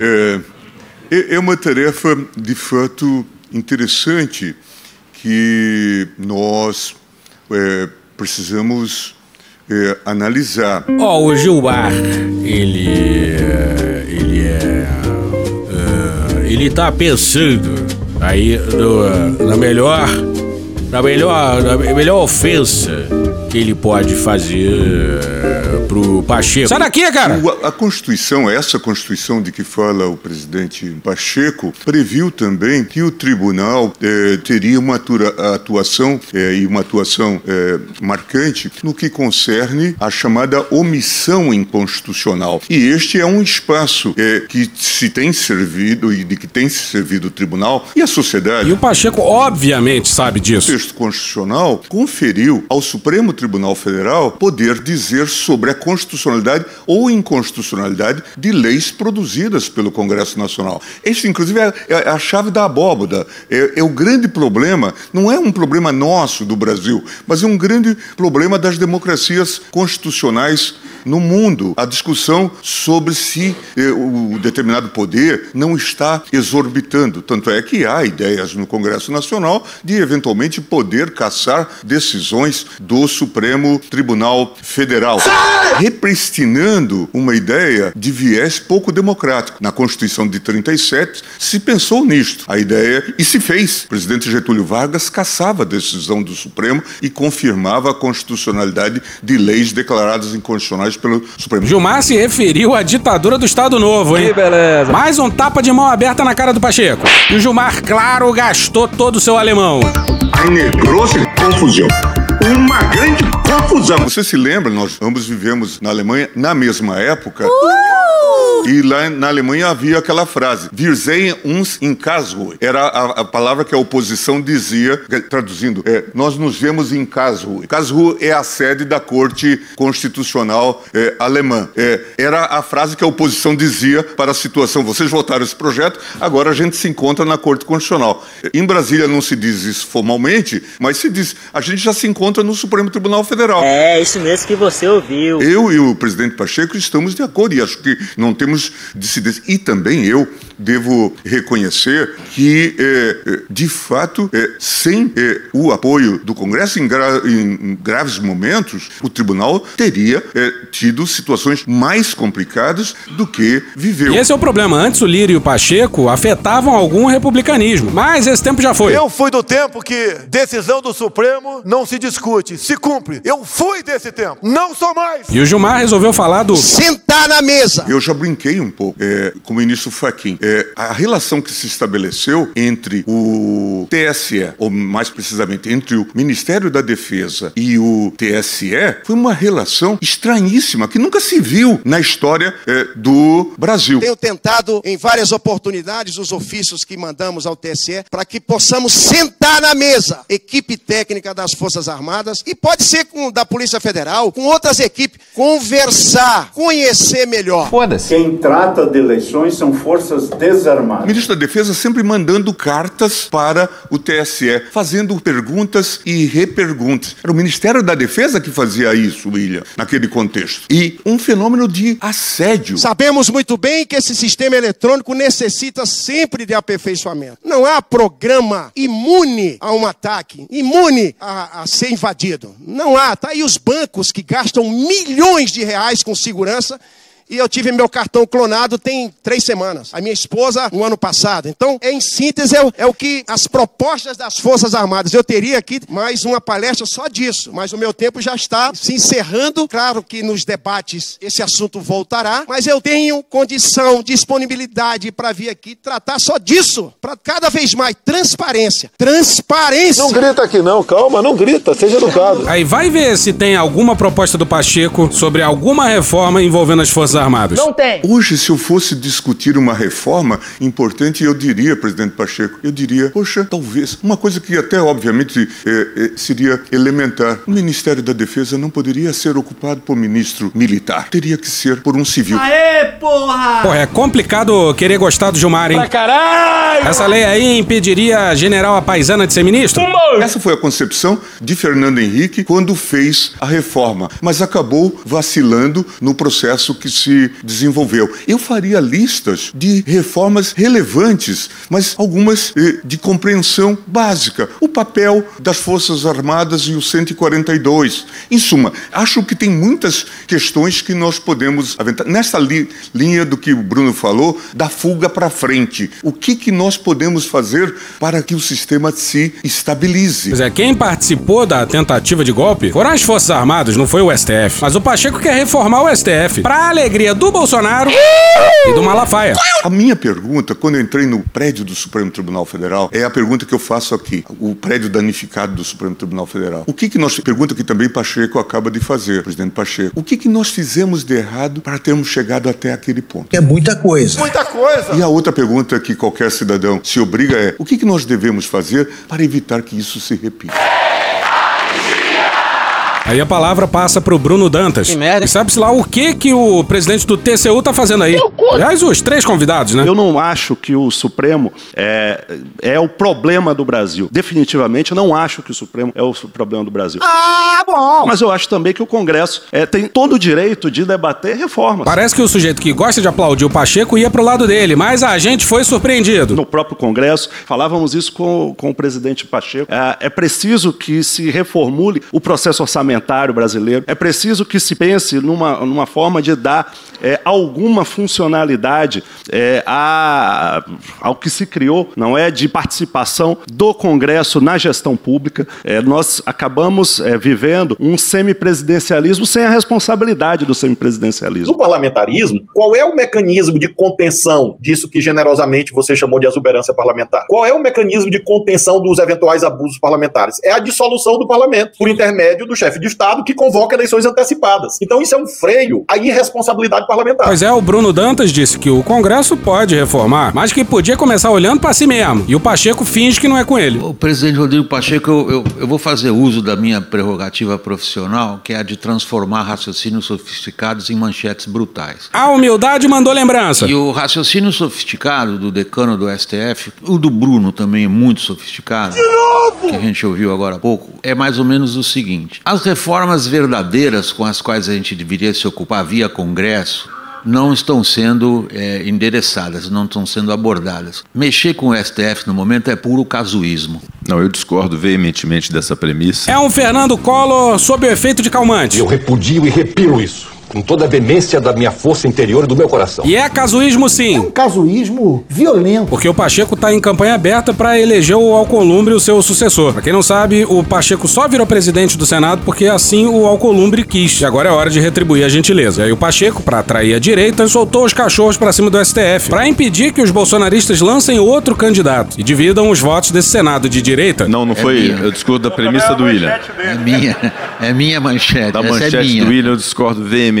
é, é é uma tarefa de fato interessante que nós é, precisamos é, analisar. Ó, o Gilmar, ele. é, Ele é. é, Ele tá pensando aí no- na melhor. Na melhor. Na melhor ofensa que ele pode fazer é, pro Pacheco. Sai daqui, cara! O- a Constituição, essa Constituição de que fala o presidente Pacheco, previu também que o tribunal eh, teria uma atuação eh, e uma atuação eh, marcante no que concerne a chamada omissão inconstitucional. E este é um espaço que se tem servido e de que tem se servido o tribunal e a sociedade. E o Pacheco, obviamente, sabe disso. O texto constitucional conferiu ao Supremo Tribunal Federal poder dizer sobre a constitucionalidade ou inconstitucionalidade de leis produzidas pelo Congresso Nacional. Este, inclusive, é, é a chave da abóboda. É, é o grande problema, não é um problema nosso do Brasil, mas é um grande problema das democracias constitucionais no mundo. A discussão sobre se eh, o determinado poder não está exorbitando. Tanto é que há ideias no Congresso Nacional de eventualmente poder caçar decisões do Supremo Tribunal Federal. Repristinando uma ideia de viés pouco democrático. Na Constituição de 37 se pensou nisto. A ideia, e se fez. O presidente Getúlio Vargas caçava a decisão do Supremo e confirmava a constitucionalidade de leis declaradas inconstitucionais pelo Supremo. Gilmar se referiu à ditadura do Estado Novo, hein? beleza. Mais um tapa de mão aberta na cara do Pacheco. E o Gilmar, claro, gastou todo o seu alemão. Eine grosse confusão. Uma grande confusão. Você se lembra, nós ambos vivemos na Alemanha na mesma época. E lá na Alemanha havia aquela frase: Wir sehen uns in Karlsruhe. Era a, a palavra que a oposição dizia, traduzindo, é, nós nos vemos em Karlsruhe. Karlsruhe é a sede da Corte Constitucional é, alemã. É, era a frase que a oposição dizia para a situação: vocês votaram esse projeto, agora a gente se encontra na Corte Constitucional. Em Brasília não se diz isso formalmente, mas se diz: a gente já se encontra no Supremo Tribunal Federal. É, isso mesmo que você ouviu. Eu e o presidente Pacheco estamos de acordo e acho que não temos dissidência. E também eu devo reconhecer que, eh, de fato, eh, sem eh, o apoio do Congresso em, gra- em graves momentos, o tribunal teria tido situações mais complicadas do que viveu. E esse é o problema. Antes o Lírio e o Pacheco afetavam algum republicanismo. Mas esse tempo já foi. Eu fui do tempo que decisão do Supremo não se discute, se cumpre. Eu fui desse tempo, não sou mais. E o Gilmar resolveu falar do. Sentar na mesa! Eu já brinquei um pouco é, com o ministro Fachin. É, a relação que se estabeleceu entre o TSE, ou mais precisamente entre o Ministério da Defesa e o TSE, foi uma relação estranhíssima, que nunca se viu na história é, do Brasil. Tenho tentado em várias oportunidades os ofícios que mandamos ao TSE para que possamos sentar na mesa, equipe técnica das Forças Armadas e pode ser com da Polícia Federal, com outras equipes, conversar, conhecer melhor. Quem trata de eleições são forças O desarmadas. ministro da Defesa sempre mandando cartas para o TSE, fazendo perguntas e reperguntas. Era o Ministério da Defesa que fazia isso, William, naquele contexto. E um fenômeno de assédio. Sabemos muito bem que esse sistema eletrônico necessita sempre de aperfeiçoamento. Não há programa imune a um ataque, imune a, a ser invadido. Não há. Tá aí os bancos que gastam milhões de reais com segurança. E eu tive meu cartão clonado tem três semanas. A minha esposa no ano passado. Então, em síntese, é o, é o que as propostas das Forças Armadas. Eu teria aqui mais uma palestra só disso, mas o meu tempo já está se encerrando. Claro que nos debates esse assunto voltará, mas eu tenho condição, disponibilidade para vir aqui tratar só disso. Para cada vez mais transparência. Transparência. Não grita aqui não, calma, não grita, seja educado. Aí vai ver se tem alguma proposta do Pacheco sobre alguma reforma envolvendo as Forças Armadas. tem. Hoje, se eu fosse discutir uma reforma importante, eu diria, presidente Pacheco, eu diria, poxa, talvez, uma coisa que até, obviamente, eh, eh, seria elementar. O Ministério da Defesa não poderia ser ocupado por ministro militar. Teria que ser por um civil. Aê, porra! Porra, é complicado querer gostar do Gilmar, hein? Pra caralho! Essa lei aí impediria a general a paisana de ser ministro? Essa foi a concepção de Fernando Henrique quando fez a reforma, mas acabou vacilando no processo que se se desenvolveu. Eu faria listas de reformas relevantes, mas algumas eh, de compreensão básica. O papel das Forças Armadas e o 142. Em suma, acho que tem muitas questões que nós podemos aventar. Nessa li linha do que o Bruno falou, da fuga para frente. O que, que nós podemos fazer para que o sistema se estabilize? Pois é, quem participou da tentativa de golpe foram as Forças Armadas, não foi o STF. Mas o Pacheco quer reformar o STF, pra alegria do Bolsonaro e do Malafaia. A minha pergunta, quando eu entrei no prédio do Supremo Tribunal Federal, é a pergunta que eu faço aqui. O prédio danificado do Supremo Tribunal Federal. O que que nós... Pergunta que também Pacheco acaba de fazer, presidente Pacheco. O que que nós fizemos de errado para termos chegado até aquele ponto? É muita coisa. Muita coisa. E a outra pergunta que qualquer cidadão se obriga é: o que que nós devemos fazer para evitar que isso se repita? Aí a palavra passa pro Bruno Dantas. Que merda. E sabe-se lá o que que o presidente do TCU tá fazendo aí. Aliás, os três convidados, né? Eu não acho que o Supremo é, é o problema do Brasil. Definitivamente, eu não acho que o Supremo é o problema do Brasil. Ah, bom. Mas eu acho também que o Congresso é, tem todo o direito de debater reformas. Parece que o sujeito que gosta de aplaudir o Pacheco ia pro lado dele, mas a gente foi surpreendido. No próprio Congresso, falávamos isso com, com o presidente Pacheco. É, é preciso que se reformule o processo orçamentário brasileiro. É preciso que se pense numa, numa forma de dar é, alguma funcionalidade é, a, ao que se criou, não é, de participação do Congresso na gestão pública. É, nós acabamos é, vivendo um semipresidencialismo sem a responsabilidade do semipresidencialismo. No parlamentarismo, qual é o mecanismo de contenção disso que generosamente você chamou de exuberância parlamentar? Qual é o mecanismo de contenção dos eventuais abusos parlamentares? É a dissolução do parlamento por intermédio do chefe de Estado que convoca eleições antecipadas. Então isso é um freio à irresponsabilidade parlamentar. Pois é, o Bruno Dantas disse que o Congresso pode reformar, mas que podia começar olhando para si mesmo. E o Pacheco finge que não é com ele. O presidente Rodrigo Pacheco, eu, eu, eu vou fazer uso da minha prerrogativa profissional, que é a de transformar raciocínios sofisticados em manchetes brutais. A humildade mandou lembrança. E o raciocínio sofisticado do decano do STF, o do Bruno também é muito sofisticado, que a gente ouviu agora há pouco, é mais ou menos o seguinte: as reformas verdadeiras com as quais a gente deveria se ocupar via Congresso não estão sendo é, endereçadas, não estão sendo abordadas. Mexer com o STF no momento é puro casuísmo. Não, eu discordo veementemente dessa premissa. É um Fernando Collor sob o efeito de calmante. Eu repudio e repilo isso. Com toda a demência da minha força interior e do meu coração. E é casuísmo sim. É um casuísmo violento. Porque o Pacheco tá em campanha aberta para eleger o Alcolumbre o seu sucessor. Pra quem não sabe, o Pacheco só virou presidente do Senado porque assim o Alcolumbre quis. E agora é hora de retribuir a gentileza. E aí o Pacheco, para atrair a direita, soltou os cachorros para cima do STF, para impedir que os bolsonaristas lancem outro candidato e dividam os votos desse Senado de direita. Não, não É foi. minha. eu discordo da premissa do William. É minha, é minha manchete. Da essa manchete é minha. do William eu discordo veementemente.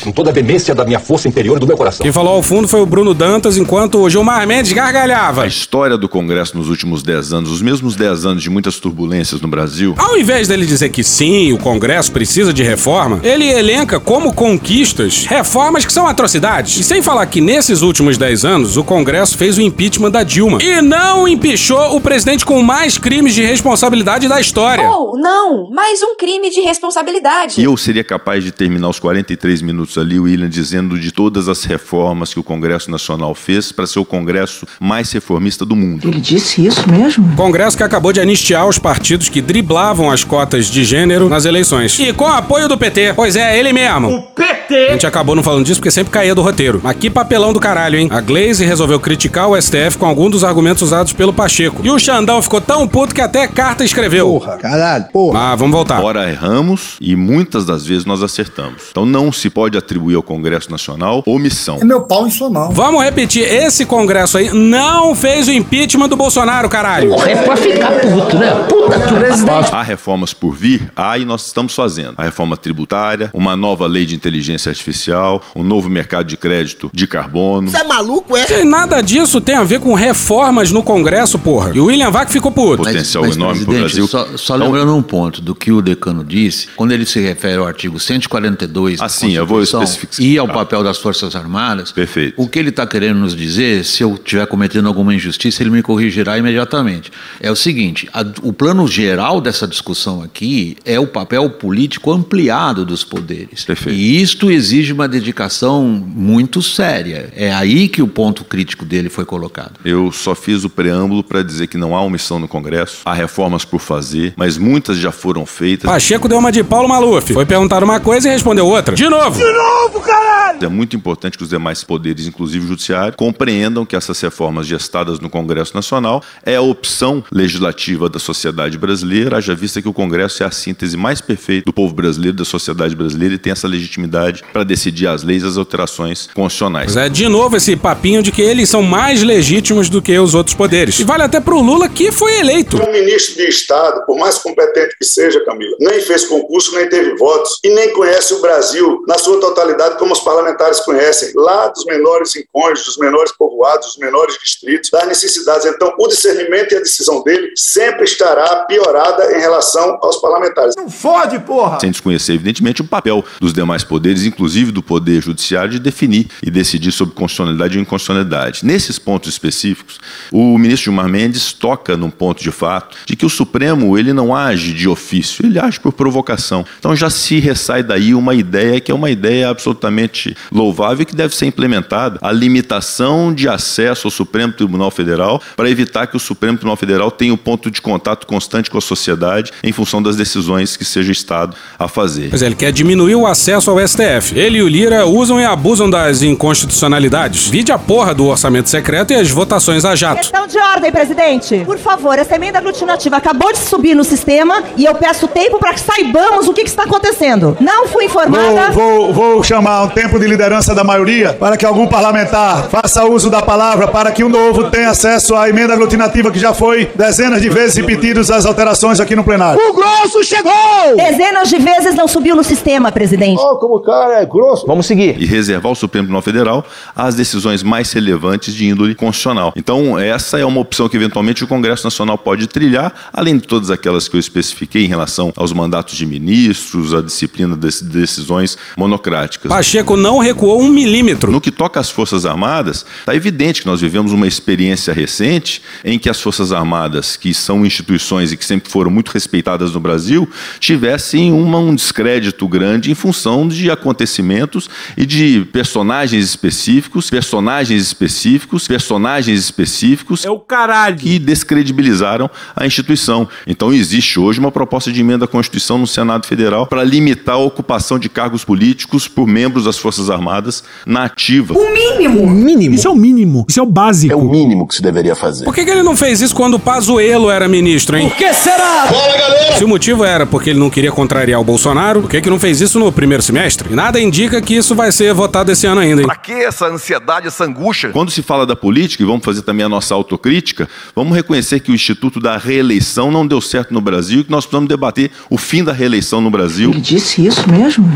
Com toda a demência da minha força interior e do meu coração. Quem falou ao fundo foi o Bruno Dantas, enquanto o Gilmar Mendes gargalhava. A história do Congresso nos últimos 10 anos, os mesmos 10 anos de muitas turbulências no Brasil, Ao invés dele dizer que sim, o Congresso precisa de reforma, ele elenca como conquistas reformas que são atrocidades. E sem falar que nesses últimos 10 anos o Congresso fez o impeachment da Dilma e não empichou o presidente com mais crimes de responsabilidade da história. Oh, não! Mais um crime de responsabilidade. E eu seria capaz de terminar os 43 minutos ali, William, dizendo de todas as reformas que o Congresso Nacional fez para ser o Congresso mais reformista do mundo. Ele disse isso mesmo? Congresso que acabou de anistiar os partidos que driblavam as cotas de gênero nas eleições. E com apoio do PT. Pois é, ele mesmo. O PT! A gente acabou não falando disso porque sempre caía do roteiro. Mas que papelão do caralho, hein? A Glaze resolveu criticar o STF com algum dos argumentos usados pelo Pacheco. E o Xandão ficou tão puto que até carta escreveu. Porra, caralho, porra. Ah, vamos voltar. Ora erramos e muitas das vezes nós acertamos. Então não se pode atribuir ao Congresso Nacional omissão. É meu pau em sua mão. Vamos repetir, esse congresso aí não fez o impeachment do Bolsonaro, caralho. Porra, é pra ficar puto, né? Puta que presidente. Há reformas por vir? Há e nós estamos fazendo. A reforma tributária, uma nova lei de inteligência artificial, um novo mercado de crédito de carbono. Você é maluco, é? E nada disso tem a ver com reformas no Congresso, porra. E o William Vac ficou puto. Potencial Mas, enorme para o presidente, Brasil. Só, só Então- lembrando um ponto do que o decano disse, quando ele se refere ao artigo 142 Ah, da sim, eu vou especificar. e ao papel das Forças Armadas, Perfeito. o que ele está querendo nos dizer, se eu estiver cometendo alguma injustiça, ele me corrigirá imediatamente. É o seguinte: a- o plano geral dessa discussão aqui é o papel político ampliado dos poderes. Perfeito. E isto exige uma dedicação muito séria. É aí que o ponto crítico dele foi colocado. Eu só fiz o preâmbulo para dizer que não há omissão no Congresso, há reformas por fazer, mas muitas já foram feitas. Pacheco deu uma de Paulo Maluf. Foi perguntar uma coisa e respondeu outra. De novo! De novo, caralho! É muito importante que os demais poderes, inclusive o judiciário, compreendam que essas reformas gestadas no Congresso Nacional é a opção legislativa da sociedade brasileira, haja vista que o Congresso é a síntese mais perfeita do povo brasileiro, da sociedade brasileira e tem essa legitimidade para decidir as leis e as alterações constitucionais. Mas é de novo esse papinho de que eles são mais legítimos do que os outros poderes. E vale até pro Lula que foi eleito. Um ministro de Estado, por mais competente que seja, Camila, nem fez concurso, nem teve votos e nem conhece o Brasil na sua totalidade como os parlamentares conhecem, lá dos menores rincões, dos menores povoados, dos menores distritos, das necessidades. Então, o discernimento e a decisão dele sempre estará piorada em relação aos parlamentares. Não fode, porra! Sem desconhecer, evidentemente, o papel dos demais poderes, inclusive do Poder Judiciário, de definir e decidir sobre constitucionalidade ou inconstitucionalidade. Nesses pontos específicos, o ministro Gilmar Mendes toca num ponto de fato de que o Supremo ele não age de ofício, ele age por provocação. Então já se ressai daí uma ideia que é uma ideia absolutamente louvável e que deve ser implementada, a limitação de acesso ao Supremo Tribunal Federal para evitar que o Supremo Tribunal Federal tenha um ponto de contato constante com a sociedade em função das decisões que seja o Estado a fazer. Pois é, ele quer diminuir o acesso ao STF. Ele e o Lira usam e abusam das inconstitucionalidades. Vide a porra do orçamento secreto e as votações a jato. Questão de ordem, presidente. Por favor, essa emenda aglutinativa acabou de subir no sistema e eu peço tempo para que saibamos o que, que está acontecendo. Não fui informada. Vou, vou, vou chamar um tempo de liderança da maioria para que algum parlamentar faça uso da palavra para que o novo tenha acesso à emenda aglutinativa que já foi dezenas de vezes repetidas as alterações aqui no plenário. O grosso chegou! Dezenas de vezes não subiu no sistema, presidente. Oh, como o cara é grosso. Vamos seguir. E reservar ao Supremo Tribunal Federal as decisões mais relevantes de índole constitucional. Então, essa é uma opção que eventualmente o Congresso Nacional pode trilhar, além de todas aquelas que eu especifiquei em relação aos mandatos de ministros, a disciplina de decisões monocráticas. Pacheco não recuou um milímetro. No que toca às Forças Armadas, está evidente que nós vivemos uma experiência recente em que as Forças Armadas, que são instituições e que sempre foram muito respeitadas no Brasil, tivessem uma, um descrédito grande em função de acontecimentos e de personagens específicos, personagens específicos, personagens específicos. É o caralho. Que descredibilizaram a instituição. Então existe hoje uma proposta de emenda à Constituição no Senado Federal para limitar a ocupação de cargos políticos por membros das Forças Armadas na ativa. O mínimo. O mínimo. Isso é o mínimo. Isso é o básico. É o mínimo que se deveria fazer. Por que, que ele não fez isso quando o Pazuello era ministro, hein? Por que será? Fala, galera! Se o motivo era porque ele não queria contrariar o Bolsonaro, por que, que não fez isso no primeiro semestre? E nada indica que isso vai ser votado esse ano ainda, hein? Pra que essa ansiedade, essa angústia? Quando se fala da política, e vamos fazer também a nossa autocrítica, vamos reconhecer que o Instituto da Reeleição não deu certo no Brasil e que nós precisamos debater o fim da reeleição no Brasil. Ele disse isso mesmo?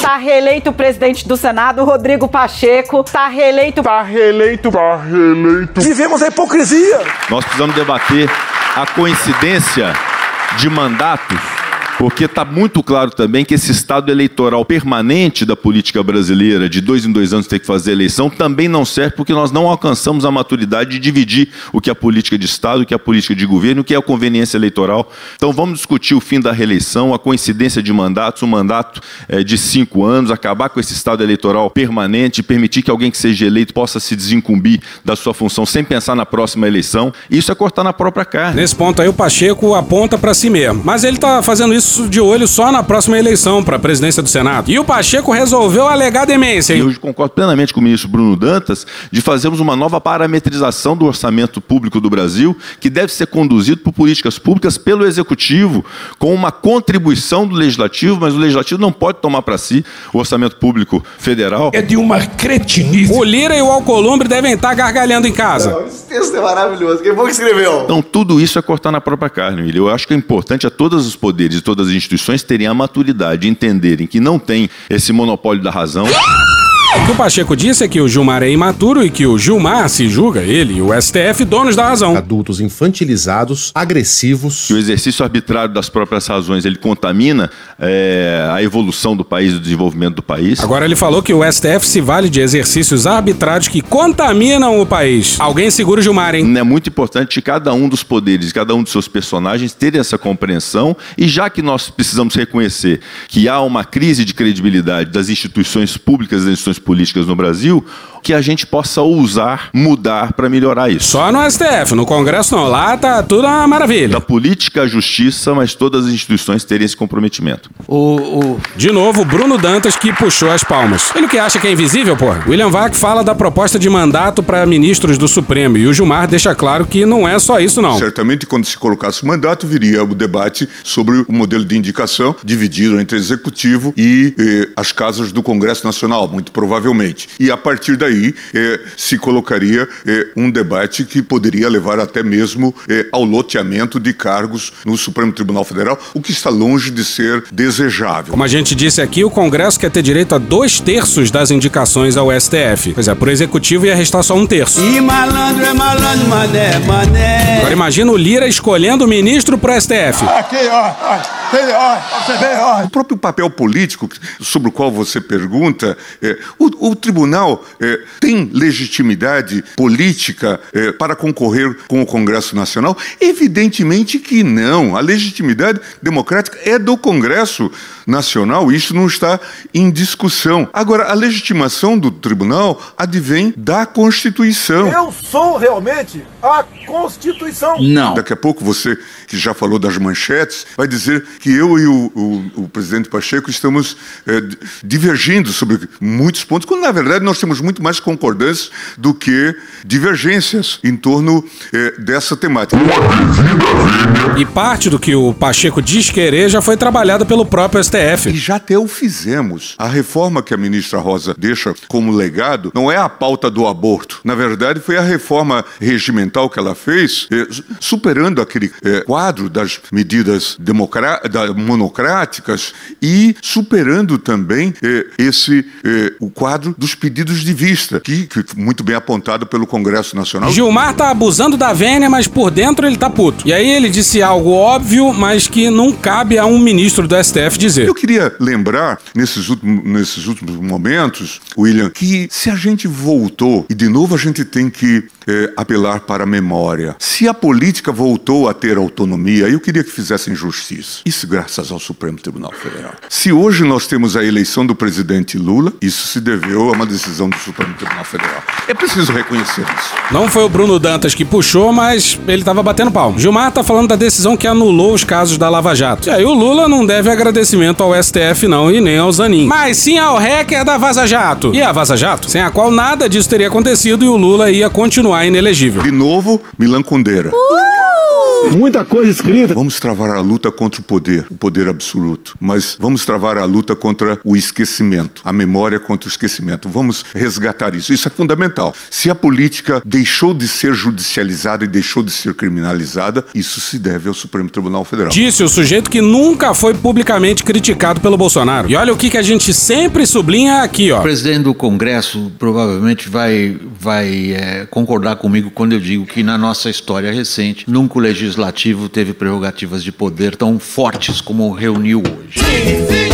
Está reeleito o presidente do Senado, Rodrigo Pacheco. Está reeleito. Está reeleito. Está reeleito. Vivemos a hipocrisia. Nós precisamos debater a coincidência de mandatos porque está muito claro também que esse estado eleitoral permanente da política brasileira, de dois em dois anos ter que fazer eleição, também não serve porque nós não alcançamos a maturidade de dividir o que é a política de Estado, o que é a política de governo, o que é a conveniência eleitoral. Então vamos discutir o fim da reeleição, a coincidência de mandatos, um mandato é, de cinco anos, acabar com esse estado eleitoral permanente, permitir que alguém que seja eleito possa se desincumbir da sua função sem pensar na próxima eleição. Isso é cortar na própria carne. Nesse ponto aí o Pacheco aponta para si mesmo. Mas ele está fazendo isso de olho só na próxima eleição para a presidência do Senado. E o Pacheco resolveu alegar demência. Hein? Eu concordo plenamente com o ministro Bruno Dantas de fazermos uma nova parametrização do orçamento público do Brasil, que deve ser conduzido por políticas públicas pelo Executivo, com uma contribuição do Legislativo, mas o Legislativo não pode tomar para si o orçamento público federal. É de uma cretinice. O Lira e o Alcolumbre devem estar gargalhando em casa. Não, esse texto é maravilhoso. Quem foi que escreveu? Então, tudo isso é cortar na própria carne, William. Eu acho que é importante a todos os poderes e todas as instituições terem a maturidade de entenderem que não tem esse monopólio da razão. O que o Pacheco disse é que o Gilmar é imaturo e que o Gilmar se julga, ele e o STF, donos da razão. Adultos infantilizados, agressivos. Que o exercício arbitrário das próprias razões ele contamina é, a evolução do país, o desenvolvimento do país. Agora ele falou que o STF se vale de exercícios arbitrários que contaminam o país. Alguém segura o Gilmar, hein? É muito importante cada um dos poderes, cada um dos seus personagens terem essa compreensão e já que nós precisamos reconhecer que há uma crise de credibilidade das instituições públicas, das instituições políticas no Brasil, que a gente possa ousar mudar para melhorar isso. Só no STF, no Congresso não. Lá tá tudo uma maravilha. Da política à justiça, mas todas as instituições terem esse comprometimento. O, o... De novo, Bruno Dantas que puxou as palmas. Ele que acha que é invisível, porra. William Vac fala da proposta de mandato para ministros do Supremo e o Gilmar deixa claro que não é só isso, não. Certamente, quando se colocasse o mandato, viria o debate sobre o modelo de indicação dividido entre executivo e eh, as casas do Congresso Nacional, muito provavelmente. E a partir daí eh, se colocaria eh, um debate que poderia levar até mesmo eh, ao loteamento de cargos no Supremo Tribunal Federal, o que está longe de ser desejável. Como a gente disse aqui, o Congresso quer ter direito a dois terços das indicações ao STF. Pois é, por executivo ia restar só um terço. E malandro é malandro, mané, mané. Agora imagina o Lira escolhendo o ministro pro STF. Aqui, ó, ó, você vê, ó. O próprio papel político sobre o qual você pergunta, é, o, o, tribunal é, tem legitimidade política é, para concorrer com o Congresso Nacional? Evidentemente que não. A legitimidade democrática é do Congresso Nacional, isso não está em discussão. Agora, a legitimação do tribunal advém da Constituição. Eu sou realmente a Constituição. Não. Daqui a pouco você, que já falou das manchetes, vai dizer que eu e o, o, o presidente Pacheco estamos é, divergindo sobre muitos pontos, quando na verdade nós temos muito mais concordâncias do que divergências em torno é, dessa temática. E parte do que o Pacheco diz querer já foi trabalhado pelo próprio STF. E já até o fizemos. A reforma que a ministra Rosa deixa como legado não é a pauta do aborto. Na verdade, foi a reforma regimental que ela fez, eh, superando aquele eh, quadro das medidas da, monocráticas e superando também eh, esse o quadro dos pedidos de vista, que, que muito bem apontado pelo Congresso Nacional. Gilmar tá abusando da vênia, mas por dentro ele tá puto. E aí ele disse algo óbvio, mas que não cabe a um ministro do STF dizer. Eu queria lembrar, nesses últimos, nesses últimos momentos, William, que se a gente voltou, e de novo a gente tem que é, apelar para a memória. Se a política voltou a ter autonomia, eu queria que fizessem justiça. Isso graças ao Supremo Tribunal Federal. Se hoje nós temos a eleição do presidente Lula, isso se deveu a uma decisão do Supremo Tribunal Federal. É preciso reconhecer isso. Não foi o Bruno Dantas que puxou, mas ele estava batendo pau. Gilmar tá falando da decisão que anulou os casos da Lava Jato. E aí o Lula não deve agradecimento ao STF não e nem ao Zanin, mas sim ao hacker da Vaza Jato. E a Vaza Jato, sem a qual nada disso teria acontecido e o Lula ia continuar inelegível. De novo, Milan Kundera. Uh! Muita coisa escrita. Vamos travar a luta contra o poder, o poder absoluto. Mas vamos travar a luta contra o esquecimento, a memória contra o esquecimento. Vamos resgatar isso. Isso é fundamental. Se a política deixou de ser judicializada e deixou de ser criminalizada, isso se deve ao Supremo Tribunal Federal. Disse o sujeito que nunca foi publicamente criticado pelo Bolsonaro. E olha o que, que a gente sempre sublinha aqui, ó. O presidente do Congresso provavelmente vai, vai é, concordar comigo quando eu digo que na nossa história recente, nunca o legislativo teve prerrogativas de poder tão fortes como reuniu hoje. Sim, sim,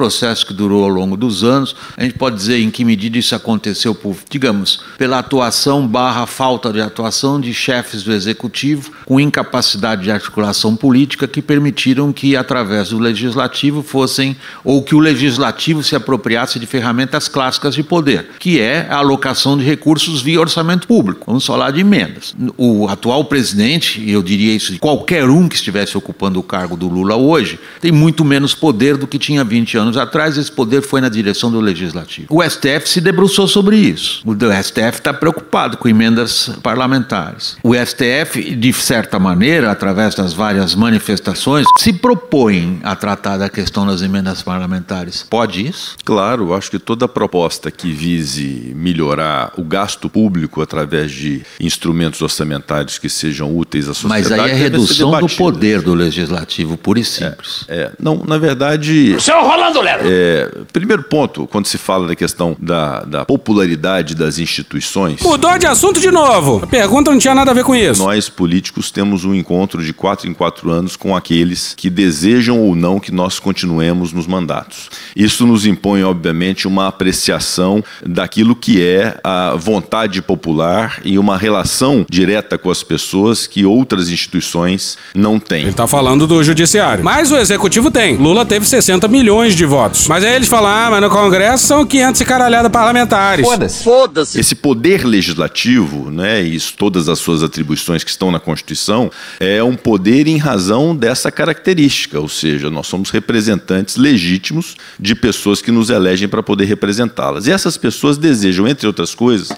processo que durou ao longo dos anos. A gente pode dizer em que medida isso aconteceu por, digamos, pela atuação barra falta de atuação de chefes do executivo com incapacidade de articulação política que permitiram que, através do legislativo, fossem, ou que o legislativo se apropriasse de ferramentas clássicas de poder, que é a alocação de recursos via orçamento público. Vamos falar de emendas. O atual presidente, e eu diria isso de qualquer um que estivesse ocupando o cargo do Lula hoje, tem muito menos poder do que tinha 20 anos atrás, esse poder foi na direção do legislativo. O STF se debruçou sobre isso. O STF está preocupado com emendas parlamentares. O STF, de certa maneira, através das várias manifestações, se propõe a tratar da questão das emendas parlamentares. Pode isso? Claro, acho que toda proposta que vise melhorar o gasto público através de instrumentos orçamentários que sejam úteis à sociedade. Mas aí é redução do poder do legislativo, pura e simples. É, é. não, na verdade. Seu Rolando É, primeiro ponto, quando se fala da questão da, da popularidade das instituições. Mudou de assunto de novo. A pergunta não tinha nada a ver com isso. Nós, políticos, temos um encontro de quatro em quatro anos com aqueles que desejam ou não que nós continuemos nos mandatos. Isso nos impõe, obviamente, uma apreciação daquilo que é a vontade popular e uma relação direta com as pessoas que outras instituições não têm. Ele tá falando do judiciário. Mas o executivo tem. Lula teve 60 milhões de votos. Mas aí eles falam, ah, mas no Congresso são 500 e caralhada parlamentares. Foda-se. Foda-se. Esse poder legislativo, né, e isso, todas as suas atribuições que estão na Constituição, é um poder em razão dessa característica, ou seja, nós somos representantes legítimos de pessoas que nos elegem para poder representá-las. E essas pessoas desejam, entre outras coisas,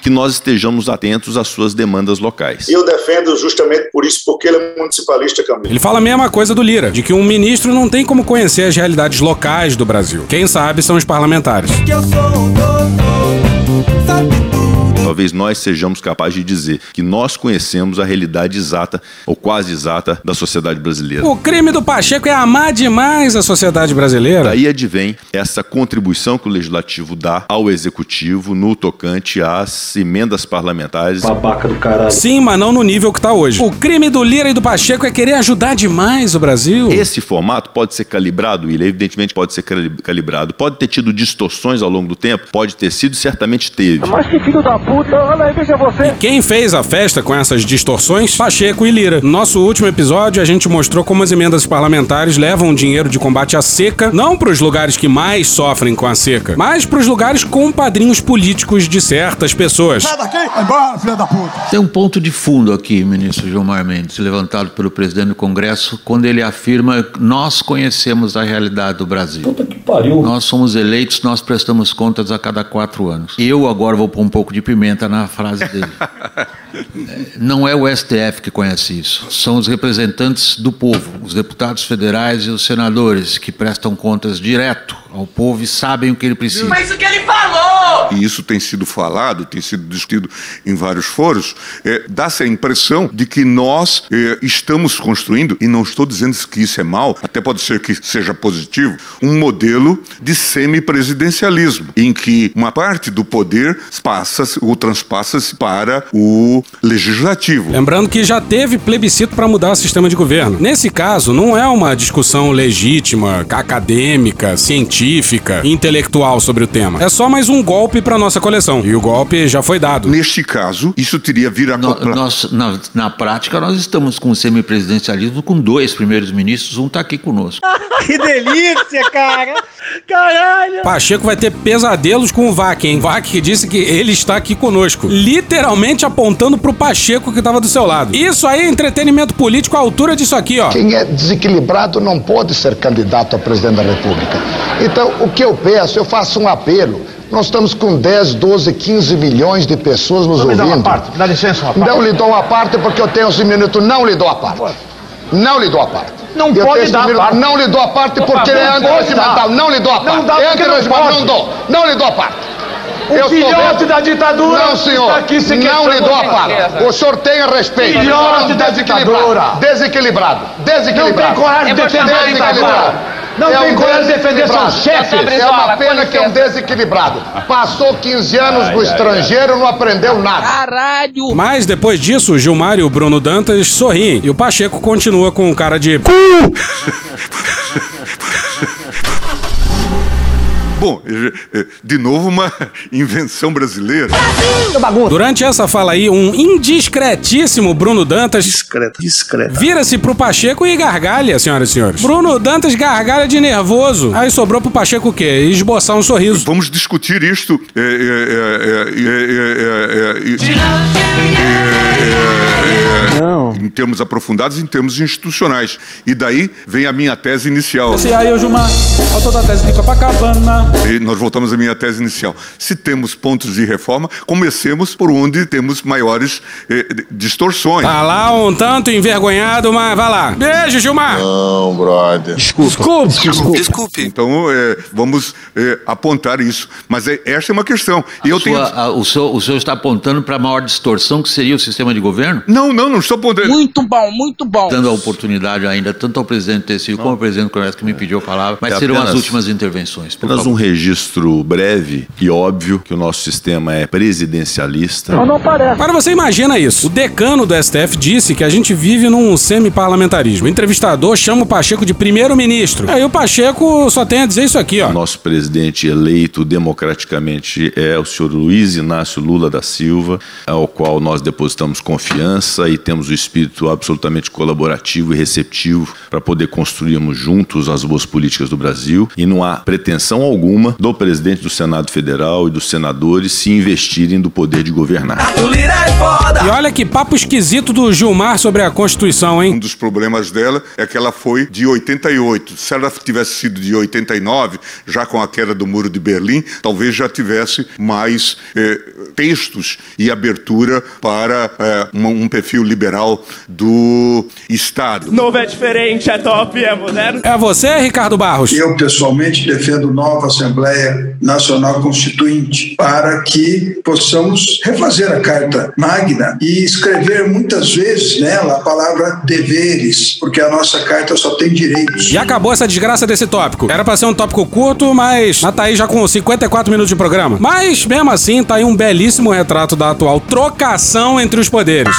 que nós estejamos atentos às suas demandas locais. E eu defendo justamente por isso, porque ele é municipalista, Camilo. Ele fala a mesma coisa do Lira, de que um ministro não tem como conhecer as realidades locais do Brasil. Quem sabe são os parlamentares. Que eu sou um doutor, sabe tudo. Talvez nós sejamos capazes de dizer que nós conhecemos a realidade exata ou quase exata da sociedade brasileira. O crime do Pacheco é amar demais a sociedade brasileira. Daí advém essa contribuição que o legislativo dá ao executivo no tocante às emendas parlamentares. Babaca do caralho. Sim, mas não no nível que tá hoje. O crime do Lira e do Pacheco é querer ajudar demais o Brasil. Esse formato pode ser calibrado, William, evidentemente pode ser cali- calibrado. Pode ter tido distorções ao longo do tempo, pode ter sido, certamente teve. Mas que filho da puta, olha aí, veja você. Quem fez a festa com essas distorções? Pacheco e Lira. No nosso último episódio, a gente mostrou como as emendas parlamentares levam dinheiro de combate à seca, não para os lugares que mais sofrem com a seca, mas para os lugares com padrinhos políticos de certas pessoas. Sai daqui, vai embora, filha da puta. Tem um ponto de fundo aqui, ministro Gilmar Mendes, levantado pelo presidente do Congresso, quando ele afirma nós conhecemos a realidade do Brasil. Puta que pariu. Nós somos eleitos, nós prestamos contas a cada quatro anos. Eu agora vou pôr um pouco de pimenta na frase dele. [LAUGHS] Não é o STF que conhece isso. São os representantes do povo, os deputados federais e os senadores, que prestam contas direto ao povo e sabem o que ele precisa. Mas isso que ele falou! E isso tem sido falado, tem sido discutido em vários foros, é, dá-se a impressão de que nós é, estamos construindo, e não estou dizendo que isso é mal, até pode ser que seja positivo, um modelo de semipresidencialismo, em que uma parte do poder passa ou transpassa-se para o legislativo. Lembrando que já teve plebiscito para mudar o sistema de governo. Nesse caso, não é uma discussão legítima, acadêmica, científica, intelectual sobre o tema. É só mais um golpe para nossa coleção. E o golpe já foi dado. Neste caso, isso teria vir a No- nós, na, na prática, nós estamos com o semipresidencialismo com dois primeiros ministros, um está aqui conosco. [LAUGHS] Que delícia, cara. Caralho. Pacheco vai ter pesadelos com o Vac, hein? Vac que disse que ele está aqui conosco. Literalmente apontando pro Pacheco que tava do seu lado. Isso aí é entretenimento político à altura disso aqui, ó. Quem é desequilibrado não pode ser candidato a presidente da República. Então, o que eu peço, eu faço um apelo. Nós estamos com 10, 12, 15 milhões de pessoas nos Só me dá ouvindo. uma parte, dá licença, uma parte. Não lhe dou uma parte porque eu tenho esse minuto. Não lhe dou a parte. Não lhe dou a parte. Não Eu pode dar minuto. parte. Não lhe dou a parte Opa, porque não é antirregimental. Não lhe dou a Não parte. dá é não antirregimental. pode. Não dou. Não lhe dou a parte. O filhote da ditadura Não, senhor. está aqui se não lhe dou a certeza. O senhor tenha respeito. Filhote é um da desequilibrado. ditadura. Desequilibrado. Desequilibrado. Não tem coragem de defender a ditadura. Não tem coragem de defender seus chefes. É uma pena que é um desequilibrado. Passou 15 anos no estrangeiro, não aprendeu nada. Caralho! Mas depois disso, Gilmar e o Bruno Dantas sorriem. E o Pacheco continua com um cara de. [LAUGHS] Bom, de novo uma invenção brasileira. Durante essa fala aí, um indiscretíssimo Bruno Dantas. Discreto, discreto. Vira-se pro Pacheco e gargalha, senhoras e senhores. Bruno Dantas gargalha de nervoso. Aí sobrou pro Pacheco o quê? Esboçar um sorriso. Vamos discutir isto. É, é, é, Não. Em termos aprofundados, em termos institucionais. E daí vem a minha tese inicial. Esse aí, Gilmar, autor da tese de Copacabana. E nós voltamos à minha tese inicial. Se temos pontos de reforma, comecemos por onde temos maiores eh, distorções. Tá lá um tanto envergonhado, mas vai lá. Beijo, Gilmar. Não, brother. Desculpa. Desculpe. Desculpe. Então, eh, vamos eh, apontar isso. Mas eh, esta é uma questão. E eu tenho. Sua- a- o, senhor, o senhor está apontando para a maior distorção que seria o sistema de governo? Não, Não, não, estou podendo. Muito bom, muito bom. Dando a oportunidade ainda, tanto ao presidente Tecido como ao presidente Congresso que me pediu a palavra, mas É serão as apenas- últimas intervenções. por Apenas favor. um registro breve e óbvio que o nosso sistema é presidencialista. Agora você imagina isso. O decano do STF disse que a gente vive num semi-parlamentarismo. O entrevistador chama o Pacheco de primeiro-ministro. Aí o Pacheco só tem a dizer isso aqui, ó. Nosso presidente eleito democraticamente é o senhor Luiz Inácio Lula da Silva, ao qual nós depositamos confiança e temos o espírito absolutamente colaborativo e receptivo para poder construirmos juntos as boas políticas do Brasil. E não há pretensão alguma do presidente do Senado Federal e dos senadores se investirem do poder de governar. E olha que papo esquisito do Gilmar sobre a Constituição, hein? Um dos problemas dela é que ela foi de 88. Se ela tivesse sido de 89, já com a queda do Muro de Berlim, talvez já tivesse mais eh, textos e abertura para eh, um, um perfil liberal do Estado. Novo é diferente, é top, é moderno. É você, Ricardo Barros? Eu, pessoalmente, defendo nova Assembleia Nacional Constituinte para que possamos refazer a Carta Magna e escrever muitas vezes nela a palavra deveres, porque a nossa Carta só tem direitos. E acabou essa desgraça desse tópico. Era pra ser um tópico curto, mas tá aí já com 54 minutos de programa. Mas, mesmo assim, tá aí um belíssimo retrato da atual trocação entre os poderes.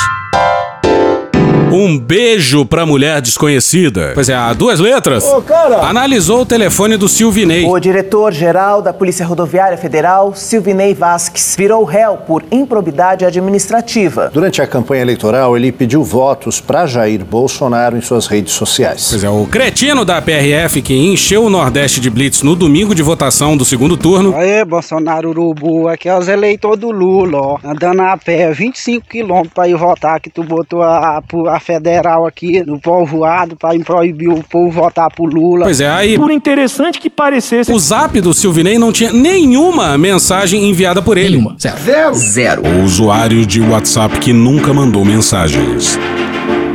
Um beijo pra mulher desconhecida. Pois é, duas letras. Ô, cara! Analisou o telefone do Silvinei. O diretor-geral da Polícia Rodoviária Federal, Silvinei Vasques, virou réu por improbidade administrativa. Durante a campanha eleitoral, ele pediu votos para Jair Bolsonaro em suas redes sociais. Pois é, o cretino da PRF que encheu o Nordeste de blitz no domingo de votação do segundo turno. Aê, Bolsonaro Urubu, aqui é os eleitores do Lula, ó. Andando a pé, 25 quilômetros pra ir votar, que tu botou a, a, a federal aqui no povoado pra proibir o povo votar pro Lula. Pois é, aí. Por interessante que parecesse. O zap do Silvinei não tinha nenhuma mensagem enviada por ele. Nenhuma. Zero. Zero. O usuário de WhatsApp que nunca mandou mensagens.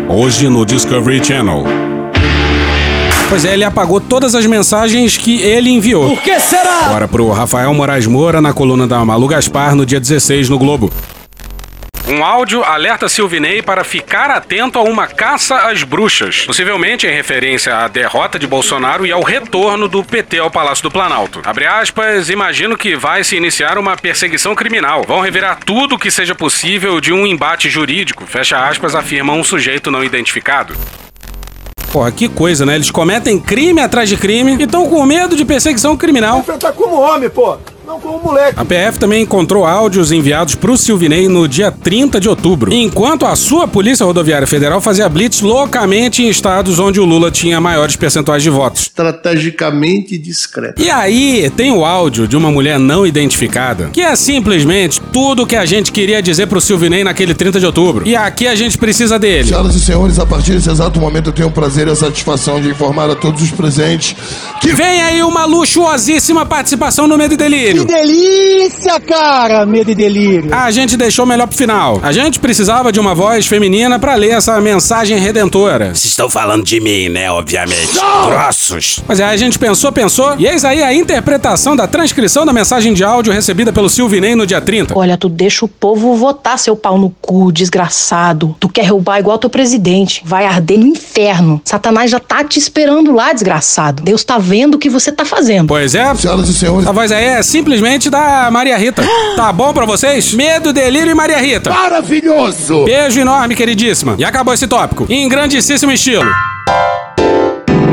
Hoje no Discovery Channel. Pois é, ele apagou todas as mensagens que ele enviou. Por que será? Agora pro Rafael Moraes Moura na coluna da Malu Gaspar no dia 16 no Globo. Um áudio alerta Silvinei para ficar atento a uma caça às bruxas, possivelmente em referência à derrota de Bolsonaro e ao retorno do PT ao Palácio do Planalto. Abre aspas, imagino que vai se iniciar uma perseguição criminal. Vão revirar tudo o que seja possível de um embate jurídico, fecha aspas, afirma um sujeito não identificado. Porra, que coisa, né? Eles cometem crime atrás de crime e estão com medo de perseguição criminal. Enfrentar como homem, pô. Não como moleque. A PF também encontrou áudios enviados pro Silvinei no dia 30 de outubro, enquanto a sua Polícia Rodoviária Federal fazia blitz loucamente em estados onde o Lula tinha maiores percentuais de votos. Estrategicamente discreto. E aí, tem o áudio de uma mulher não identificada, que é simplesmente tudo o que a gente queria dizer pro Silvinei naquele 30 de outubro. E aqui a gente precisa dele. Senhoras e senhores, a partir desse exato momento eu tenho o prazer e a satisfação de informar a todos os presentes que. Vem aí uma luxuosíssima participação no Medo e Delírio. Que delícia, cara! Medo e delírio. A gente deixou melhor pro final. A gente precisava de uma voz feminina pra ler essa mensagem redentora. Vocês estão falando de mim, né? Obviamente. Grossos. Mas é, a gente pensou, pensou, e eis aí a interpretação da transcrição da mensagem de áudio recebida pelo Silvinei no dia 30. Olha, tu deixa o povo votar, seu pau no cu, desgraçado. Tu quer roubar igual teu presidente. Vai arder no inferno. Satanás já tá te esperando lá, desgraçado. Deus tá vendo o que você tá fazendo. Pois é. Senhoras e senhores. A voz aí é simplesmente da Maria Rita. [GASPS] Tá bom pra vocês? Medo, delírio e Maria Rita. Maravilhoso! Beijo enorme, queridíssima. E acabou esse tópico. Em grandíssimo estilo.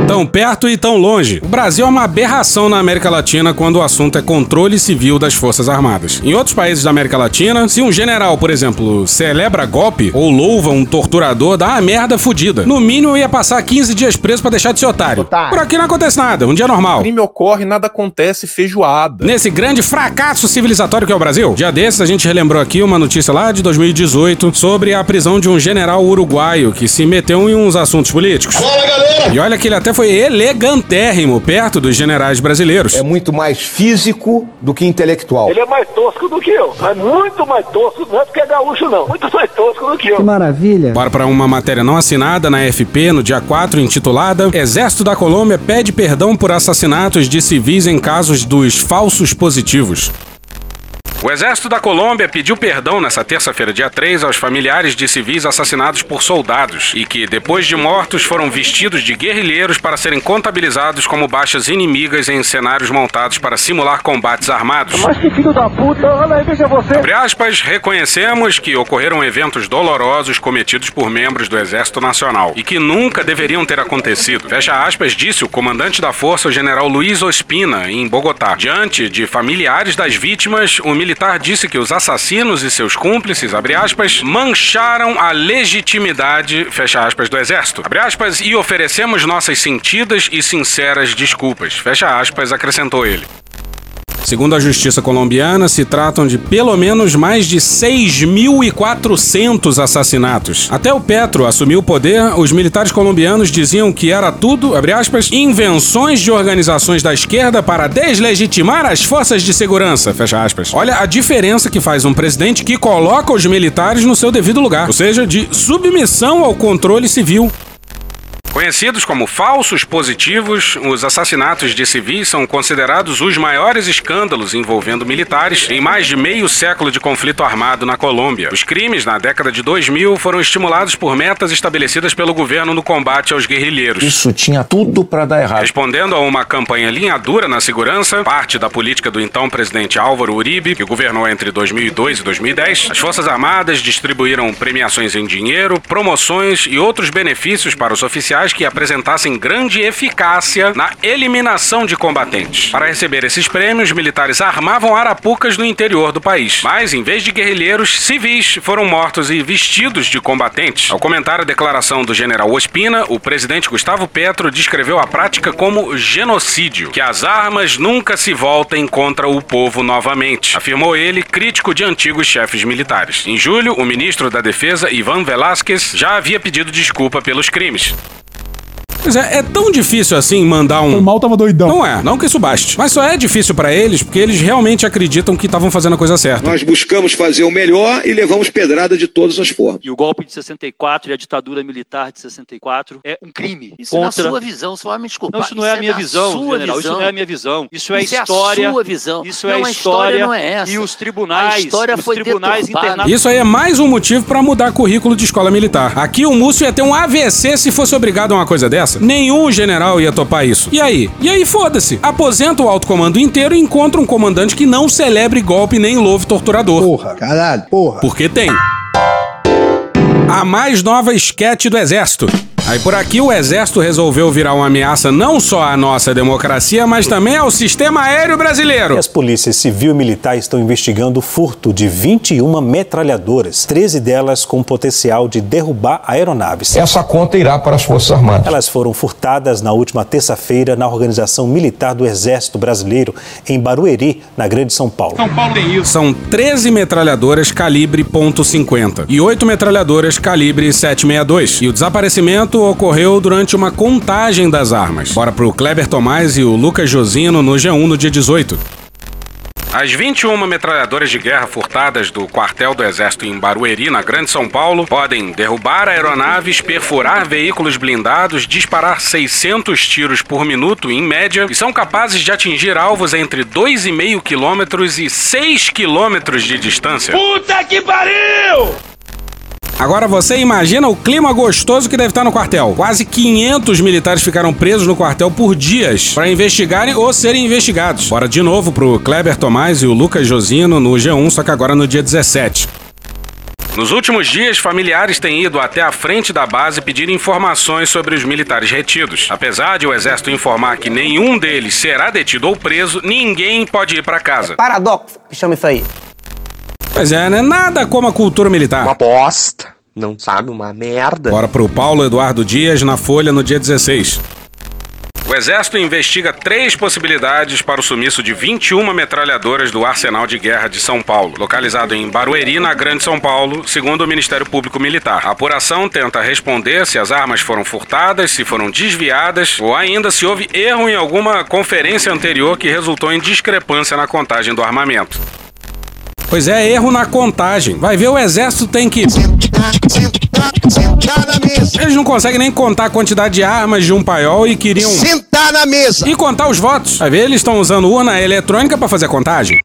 Tão perto e tão longe. O Brasil é uma aberração na América Latina quando o assunto é controle civil das Forças Armadas. Em outros países da América Latina, se um general, por exemplo, celebra golpe ou louva um torturador, dá uma merda fudida. No mínimo ia passar 15 dias preso pra deixar de ser otário. Por aqui não acontece nada, um dia normal. crime ocorre, nada acontece, feijoada. Nesse grande fracasso civilizatório que é o Brasil. Dia desses a gente relembrou aqui uma notícia lá de 2018 sobre a prisão de um general uruguaio que se meteu em uns assuntos políticos. Fala, galera! E olha que ele até foi elegantérrimo perto dos generais brasileiros. É muito mais físico do que intelectual. Ele é mais tosco do que eu. Mas muito mais tosco. Não é porque é gaúcho, não. Muito mais tosco do que eu. Que maravilha. Bora para uma matéria não assinada na FP no dia 4, intitulada Exército da Colômbia pede perdão por assassinatos de civis em casos dos falsos positivos. O exército da Colômbia pediu perdão nessa terça-feira, dia 3, aos familiares de civis assassinados por soldados e que, depois de mortos, foram vestidos de guerrilheiros para serem contabilizados como baixas inimigas em cenários montados para simular combates armados. Mas que filho da puta, olha aí, veja você. Abre aspas, reconhecemos que ocorreram eventos dolorosos cometidos por membros do Exército Nacional e que nunca deveriam ter acontecido. Fecha aspas, disse o comandante da força, o general Luiz Ospina, em Bogotá. Diante de familiares das vítimas, o militar disse que os assassinos e seus cúmplices, abre aspas, mancharam a legitimidade, fecha aspas, do Exército. Abre aspas, e oferecemos nossas sentidas e sinceras desculpas. Fecha aspas, acrescentou ele. Segundo a justiça colombiana, se tratam de pelo menos mais de 6.400 assassinatos. Até o Petro assumir o poder, os militares colombianos diziam que era tudo, abre aspas, invenções de organizações da esquerda para deslegitimar as forças de segurança, fecha aspas. Olha a diferença que faz um presidente que coloca os militares no seu devido lugar, ou seja, de submissão ao controle civil. Conhecidos como falsos positivos, os assassinatos de civis são considerados os maiores escândalos envolvendo militares em mais de meio século de conflito armado na Colômbia. Os crimes na década de 2000 foram estimulados por metas estabelecidas pelo governo no combate aos guerrilheiros. Isso tinha tudo para dar errado. Respondendo a uma campanha linha dura na segurança, parte da política do então presidente Álvaro Uribe, que governou entre 2002 e 2010, as Forças Armadas distribuíram premiações em dinheiro, promoções e outros benefícios para os oficiais que apresentassem grande eficácia na eliminação de combatentes. Para receber esses prêmios, militares armavam arapucas no interior do país. Mas, em vez de guerrilheiros, civis foram mortos e vestidos de combatentes. Ao comentar a declaração do general Ospina, o presidente Gustavo Petro descreveu a prática como genocídio, que as armas nunca se voltem contra o povo novamente, afirmou ele, crítico de antigos chefes militares. Em julho, o ministro da Defesa, Ivan Velásquez, já havia pedido desculpa pelos crimes. Pois é, é tão difícil assim mandar um. O mal tava doidão. Não é, não que isso baste. Mas só é difícil pra eles porque eles realmente acreditam que estavam fazendo a coisa certa. Nós buscamos fazer o melhor e levamos pedrada de todas as formas. E o golpe de 64 e a ditadura militar de 64 é um crime. Isso contra... na sua visão, você vai me desculpar. Não, isso não é a minha visão, sua general. Isso visão. não é a minha visão. Isso é Isso é a história. sua visão. Isso Não, é a a história história. não é essa. E os tribunais. A história os foi tribunais deturpada. internacionais. Isso aí é mais um motivo pra mudar currículo de escola militar. Aqui o Múcio ia ter um AVC se fosse obrigado a uma coisa dessa. Nenhum general ia topar isso. E aí? E aí foda-se. Aposenta o alto comando inteiro e encontra um comandante que não celebre golpe nem louve torturador. Porra, caralho, porra. Porque tem. A mais nova esquete do Exército. Aí por aqui o Exército resolveu virar uma ameaça não só à nossa democracia, mas também ao sistema aéreo brasileiro. E as polícias civil e militar estão investigando o furto de 21 metralhadoras, 13 delas com potencial de derrubar aeronaves. Essa conta irá para as Forças Armadas. Elas foram furtadas na última terça-feira na Organização Militar do Exército Brasileiro, em Barueri, na Grande São Paulo. São 13 metralhadoras calibre .50 e 8 metralhadoras calibre 762. E o desaparecimento ocorreu durante uma contagem das armas. Bora pro Kleber Tomás e o Lucas Josino no G1 no dia 18. As 21 metralhadoras de guerra furtadas do quartel do Exército em Barueri, na Grande São Paulo, podem derrubar aeronaves, perfurar veículos blindados, disparar 600 tiros por minuto, em média, e são capazes de atingir alvos entre 2,5 quilômetros e 6 quilômetros de distância. Puta que pariu! Agora você imagina o clima gostoso que deve estar no quartel. Quase 500 militares ficaram presos no quartel por dias para investigarem ou serem investigados. Bora de novo pro Kleber Tomás e o Lucas Josino no G1, só que agora no dia 17. Nos últimos dias, familiares têm ido até a frente da base pedir informações sobre os militares retidos. Apesar de o exército informar que nenhum deles será detido ou preso, ninguém pode ir para casa. Paradoxo, que chama isso aí. Pois é, né? Nada como a cultura militar. Uma bosta. Não sabe uma merda. Bora pro Paulo Eduardo Dias na Folha no dia 16. O Exército investiga três possibilidades para o sumiço de 21 metralhadoras do Arsenal de Guerra de São Paulo, localizado em Barueri, na Grande São Paulo, segundo o Ministério Público Militar. A apuração tenta responder se as armas foram furtadas, se foram desviadas ou ainda se houve erro em alguma conferência anterior que resultou em discrepância na contagem do armamento. Pois é, erro na contagem. Vai ver, o exército tem que. Eles não conseguem nem contar a quantidade de armas de um paiol e queriam. Sentar na mesa! E contar os votos. Vai ver, eles estão usando urna eletrônica para fazer a contagem.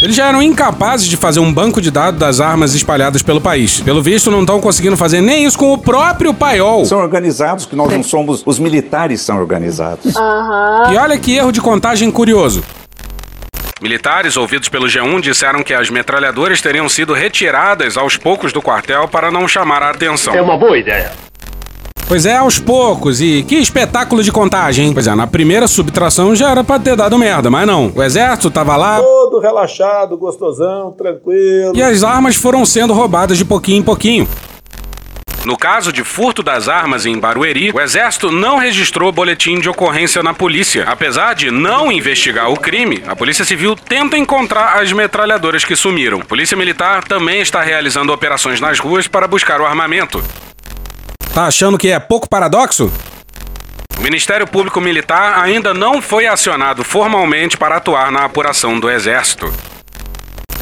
Eles já eram incapazes de fazer um banco de dados das armas espalhadas pelo país. Pelo visto, não estão conseguindo fazer nem isso com o próprio paiol. São organizados, que nós não somos. Os militares são organizados. E olha que erro de contagem curioso. Militares ouvidos pelo G1 disseram que as metralhadoras teriam sido retiradas aos poucos do quartel para não chamar a atenção. É uma boa ideia. Pois é, aos poucos. E que espetáculo de contagem, hein? Pois é, na primeira subtração já era pra ter dado merda, mas não. O exército tava lá Todo relaxado, gostosão, tranquilo. e as armas foram sendo roubadas de pouquinho em pouquinho. No caso de furto das armas em Barueri, o Exército não registrou boletim de ocorrência na polícia. Apesar de não investigar o crime, a Polícia Civil tenta encontrar as metralhadoras que sumiram. A Polícia Militar também está realizando operações nas ruas para buscar o armamento. Tá achando que é pouco paradoxo? O Ministério Público Militar ainda não foi acionado formalmente para atuar na apuração do Exército.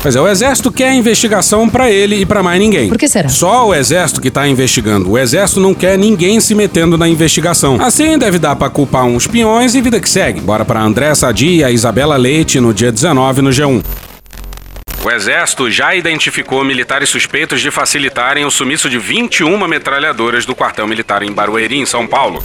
Pois é, o Exército quer investigação pra ele e pra mais ninguém. Por que será? Só o Exército que tá investigando. O Exército não quer ninguém se metendo na investigação. Assim, deve dar pra culpar uns peões e vida que segue. Bora pra André Sadi e a Isabela Leite no dia 19 no G1. O Exército já identificou militares suspeitos de facilitarem o sumiço de 21 metralhadoras do quartel militar em Barueri, em São Paulo.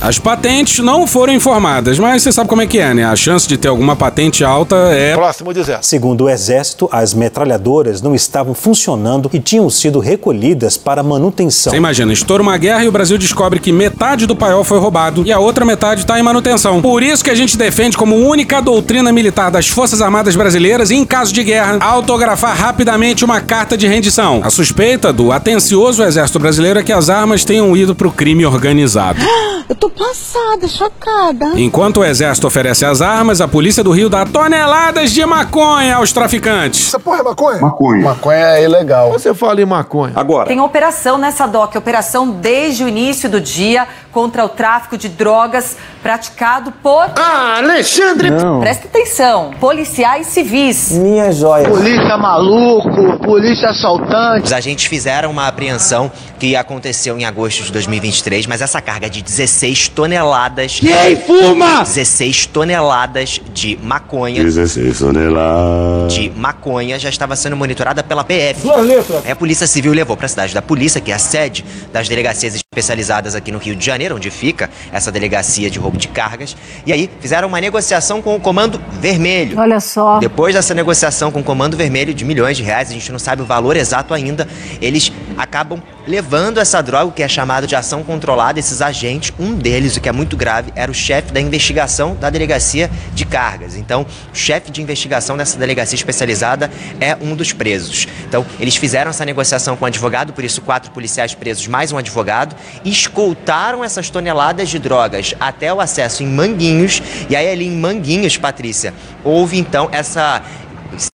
As patentes não foram informadas, mas você sabe como é que é, né? A chance de ter alguma patente alta é. Próximo dizer. Segundo o Exército, as metralhadoras não estavam funcionando e tinham sido recolhidas para manutenção. Você imagina, estoura uma guerra e o Brasil descobre que metade do paiol foi roubado e a outra metade está em manutenção. Por isso que a gente defende como única doutrina militar das Forças Armadas Brasileiras, em caso de guerra, autografar rapidamente uma carta de rendição. A suspeita do atencioso Exército Brasileiro é que as armas tenham ido para o crime organizado. [GASPS] Eu tô passada, chocada. Enquanto o Exército oferece as armas, a Polícia do Rio dá toneladas de maconha aos traficantes. Essa porra é maconha? Maconha. Maconha é ilegal. Você fala em maconha. Agora, Tem operação nessa DOC, operação desde o início do dia contra o tráfico de drogas praticado por. Ah, Alexandre! Não. Presta atenção, policiais civis. Minha joia. Polícia maluco, polícia assaltante. Os agentes fizeram uma apreensão que aconteceu em agosto de 2023, mas essa carga de 16 toneladas. Quem fuma? 16 toneladas de maconha. 16 toneladas. De maconha já estava sendo monitorada pela PF. Duas letras. Aí a Polícia Civil levou para a cidade da polícia, que é a sede das delegacias especializadas aqui no Rio de Janeiro, onde fica essa delegacia de roubo de cargas. E aí fizeram uma negociação com o Comando Vermelho. Olha só. Depois dessa negociação com o Comando Vermelho de milhões de reais, a gente não sabe o valor exato ainda, eles acabam levando essa droga, que é chamado de ação controlada, esses agentes, um deles, o que é muito grave, era o chefe da investigação da delegacia de cargas. Então, o chefe de investigação dessa delegacia especializada é um dos presos. Então, eles fizeram essa negociação com o advogado, por isso quatro policiais presos mais um advogado, escoltaram essas toneladas de drogas até o acesso em Manguinhos, e aí ali em Manguinhos, Patrícia, houve então essa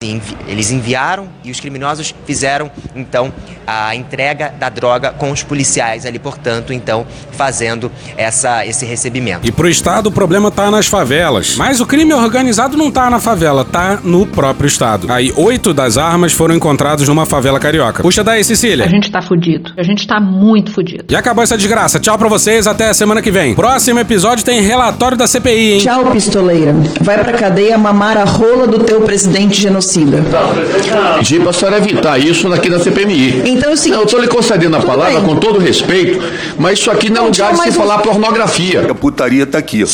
Sim, eles enviaram e os criminosos fizeram então a entrega da droga com os policiais ali, portanto, então fazendo essa, esse recebimento. E pro Estado o problema tá nas favelas. Mas o crime organizado não tá na favela, tá no próprio Estado. Aí, oito das armas foram encontrados numa favela carioca. Puxa daí, Cecília. A gente tá fudido. A gente tá muito fudido. E acabou essa desgraça. Tchau pra vocês, até a semana que vem. Próximo episódio tem relatório da CPI, hein? Tchau, pistoleira. Vai pra cadeia mamar a rola do teu presidente genocida. Giba, a senhora evitar isso aqui na CPMI. Então é o seguinte- Eu tô lhe concedendo a palavra bem. com todo respeito, mas isso aqui não é Não, lugar de se mas falar pornografia. A putaria tá aqui.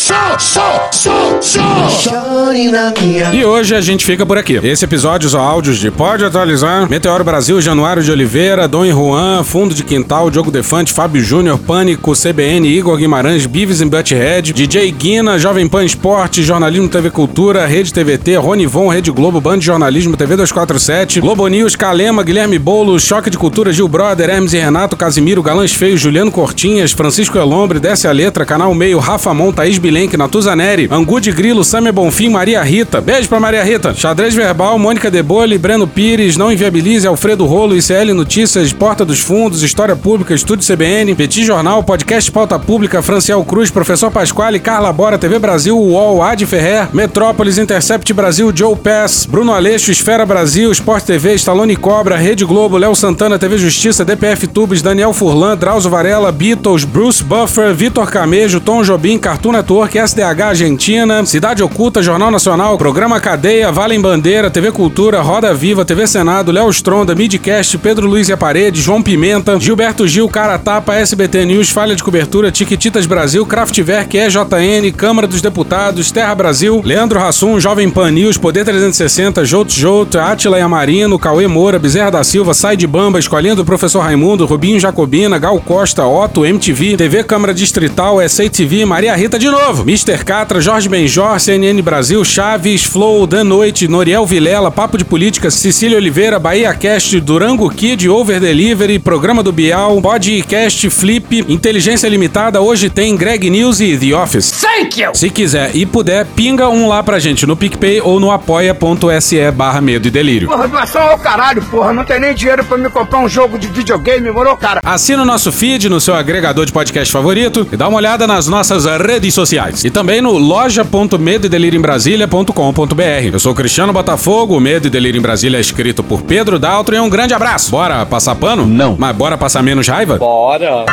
E hoje a gente fica por aqui. Esse episódio são áudios de Pode Atualizar, Meteoro Brasil, Januário de Oliveira, Dom e Juan, Fundo de Quintal, Diogo Defante, Fábio Júnior, Pânico, CBN, Igor Guimarães, Beavis and Butthead, DJ Guina, Jovem Pan Esporte, Jornalismo TV Cultura, Rede TVT, Rony Von, Rede Globo, Band de Jornalismo, TV 247, Globo News, Calema, Guilherme Boulos, Choque de Cultura, Gil Brother, Hermes e Renato, Casimiro, Galãs Feios, Juliano Cortinhas, Francisco Elombre, Desce a Letra, Canal Meio, Rafa Mon, Thaís Bilenque, Natuza Neri, Angu de Grilo, Samia Bonfim, Maria Rita. Beijo pra Maria Rita. Xadrez Verbal, Mônica Debole, Breno Pires, Não Inviabilize, Alfredo Rolo, ICL Notícias, Porta dos Fundos, História Pública, Estúdio CBN, Petit Jornal, Podcast Pauta Pública, Franciel Cruz, Professor Pasquale, Carla Bora, TV Brasil, UOL, Ad Ferrer, Metrópolis, Intercept Brasil, Joe Pass, Bruno Ale, Esfera Brasil, Sport TV, Stallone Cobra, Rede Globo, Léo Santana, TV Justiça, DPF Tubes, Daniel Furlan, Drauzio Varela, Beatles, Bruce Buffer, Vitor Camejo, Tom Jobim, Cartoon Network, SDH Argentina, Cidade Oculta, Jornal Nacional, Programa Cadeia, Valem Bandeira, TV Cultura, Roda Viva, TV Senado, Léo Stronda, Midcast, Pedro Luiz e a Parede, João Pimenta, Gilberto Gil, Cara Tapa, SBT News, Falha de Cobertura, Tiquititas Brasil, Kraftwerk, EJN, Câmara dos Deputados, Terra Brasil, Leandro Rassum, Jovem Pan News, Poder 360, Jouto Jouto, Atila Yamarino, Cauê Moura, Bezerra da Silva, Sai de Bamba, Escolinha do Professor Raimundo, Rubinho Jacobina, Gal Costa, Otto, MTV, TV Câmara Distrital, SA TV, Maria Rita de novo, Mr. Catra, Jorge Benjor, CNN Brasil, Chaves, Flow, Da Noite, Noriel Vilela, Papo de Política, Cecília Oliveira, Bahia Cast, Durango Kid, Over Delivery, Programa do Bial, Podcast, Flip, Inteligência Limitada, hoje tem Greg News e The Office. Thank you! Se quiser e puder, pinga um lá pra gente no PicPay ou no apoia.se barra medo e delírio. Porra, doação ao caralho, porra. Não tem nem dinheiro pra me comprar um jogo de videogame, moro, cara? Assina o nosso feed no seu agregador de podcast favorito e dá uma olhada nas nossas redes sociais. E também no loja.medoedelirioembrasilha.com.br. Eu sou o Cristiano Botafogo, o Medo e Delírio em Brasília é escrito por Pedro Daltro e um grande abraço. Bora passar pano? Não. Mas bora passar menos raiva? Bora.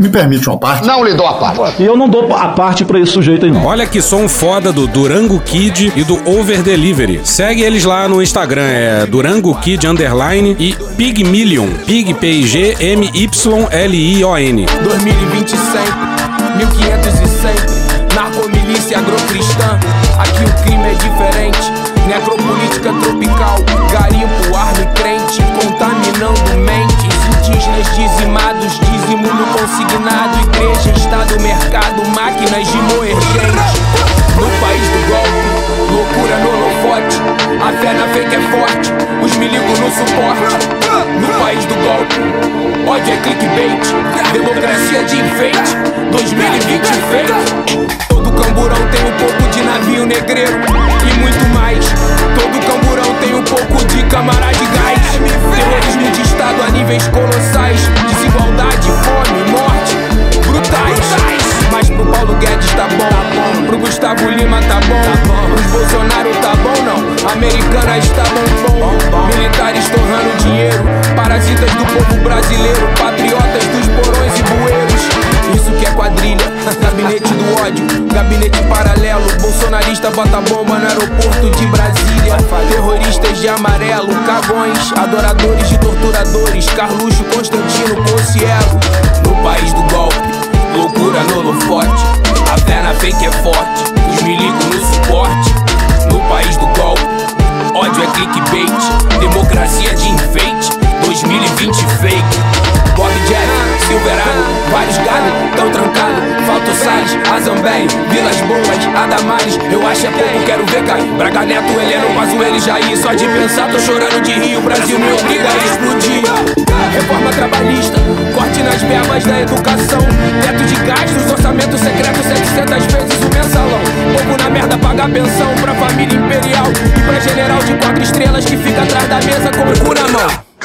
Me permite uma parte? Não lhe dou a parte. E eu não dou a parte pra esse sujeito aí, não. Olha que som foda do Durango Kid e do Over Delivery. Segue eles lá no Instagram, é Durango Kid Underline e Pigmillion. Pig, P-I-G, M-Y-L-I-O-N. 2020 sempre, 1500 narcomilícia agrocristã. Aqui o crime é diferente. Necropolítica tropical, garimpo, arma e crente, contaminando. Indígenas dizimados, dízimo no consignado. Igreja, Estado, mercado, máquinas de moer gente. No país do golpe, loucura no holofote. A fé na fake é forte, os milicos no suporte. No país do golpe, ódio é clickbait. Democracia de enfeite, 2020 feito. Todo camburão tem um pouco de navio negreiro e muito mais. Todo camburão tem um pouco de câmara de Terrorismo de Estado a níveis colossais. Desigualdade, fome, morte, brutais. Mas pro Paulo Guedes tá bom, pro Gustavo Lima tá bom, pros Bolsonaro tá bom não. Americanas tá bom, bom. Militares torrando dinheiro, parasitas do povo brasileiro, patriotas dos porões e bueiros. Isso que é quadrilha, [LAUGHS] gabinete do ódio, gabinete paralelo. Bolsonarista bota bomba no aeroporto de Brasília. Terroristas de amarelo, cagões, adoradores de torturadores. Carluxo, Constantino, Concielo. No país do golpe, loucura no holofote. A fé na fake é forte, os milicos no suporte. No país do golpe, ódio é clickbait. Democracia de enfeite, 2020 fake. Bob Jeff, Silverado, vários galhos, tão trancado. Falta o Salles, Azambém, Vilas Boas, Adamares. Eu acho é pouco, quero ver cair. Braga Neto, Heleno, Pazuello e Jair. Só de pensar, tô chorando de rio. Brasil me obriga a explodir. Reforma trabalhista, corte nas verbas da educação. Teto de gastos, orçamento secreto, 700 vezes o mensalão. Pouco na merda, pagar pensão pra família imperial. E pra general de quatro estrelas que fica atrás da mesa com o cu na mão.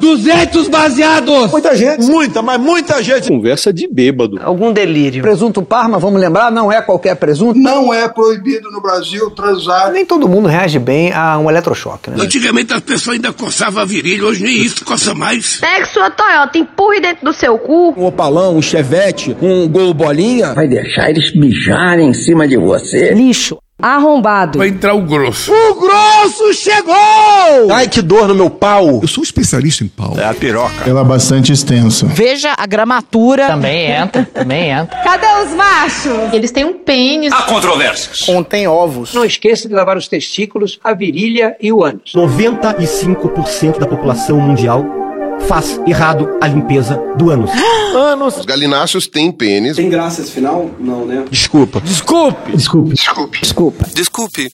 200 baseados? Muita gente. Muita, mas muita gente. Conversa de bêbado. Algum delírio. Presunto Parma, vamos lembrar, não é qualquer presunto. Não é proibido no Brasil transar. Nem todo mundo reage bem a um eletrochoque, né? Antigamente as pessoas ainda coçavam a virilha, hoje nem isso coça mais. Pega sua Toyota, empurre dentro do seu cu. Um opalão, um chevette, um gol bolinha. Vai deixar eles mijarem em cima de você. Lixo. Arrombado. Vai entrar o grosso. O grosso chegou! Ai, que dor no meu pau. Eu sou especialista em pau. É a piroca. Ela é bastante extensa. Veja a gramatura. Também entra, também entra. Cadê os machos? Eles têm um pênis. Há controvérsias. Contém ovos. Não esqueça de lavar os testículos, a virilha e o ânus. 95% da população mundial faz errado a limpeza do ânus. Anos. Os galináceos têm pênis. Tem graça esse final? Não, né? Desculpa. Desculpe! Desculpe. Desculpe. Desculpa. Desculpe.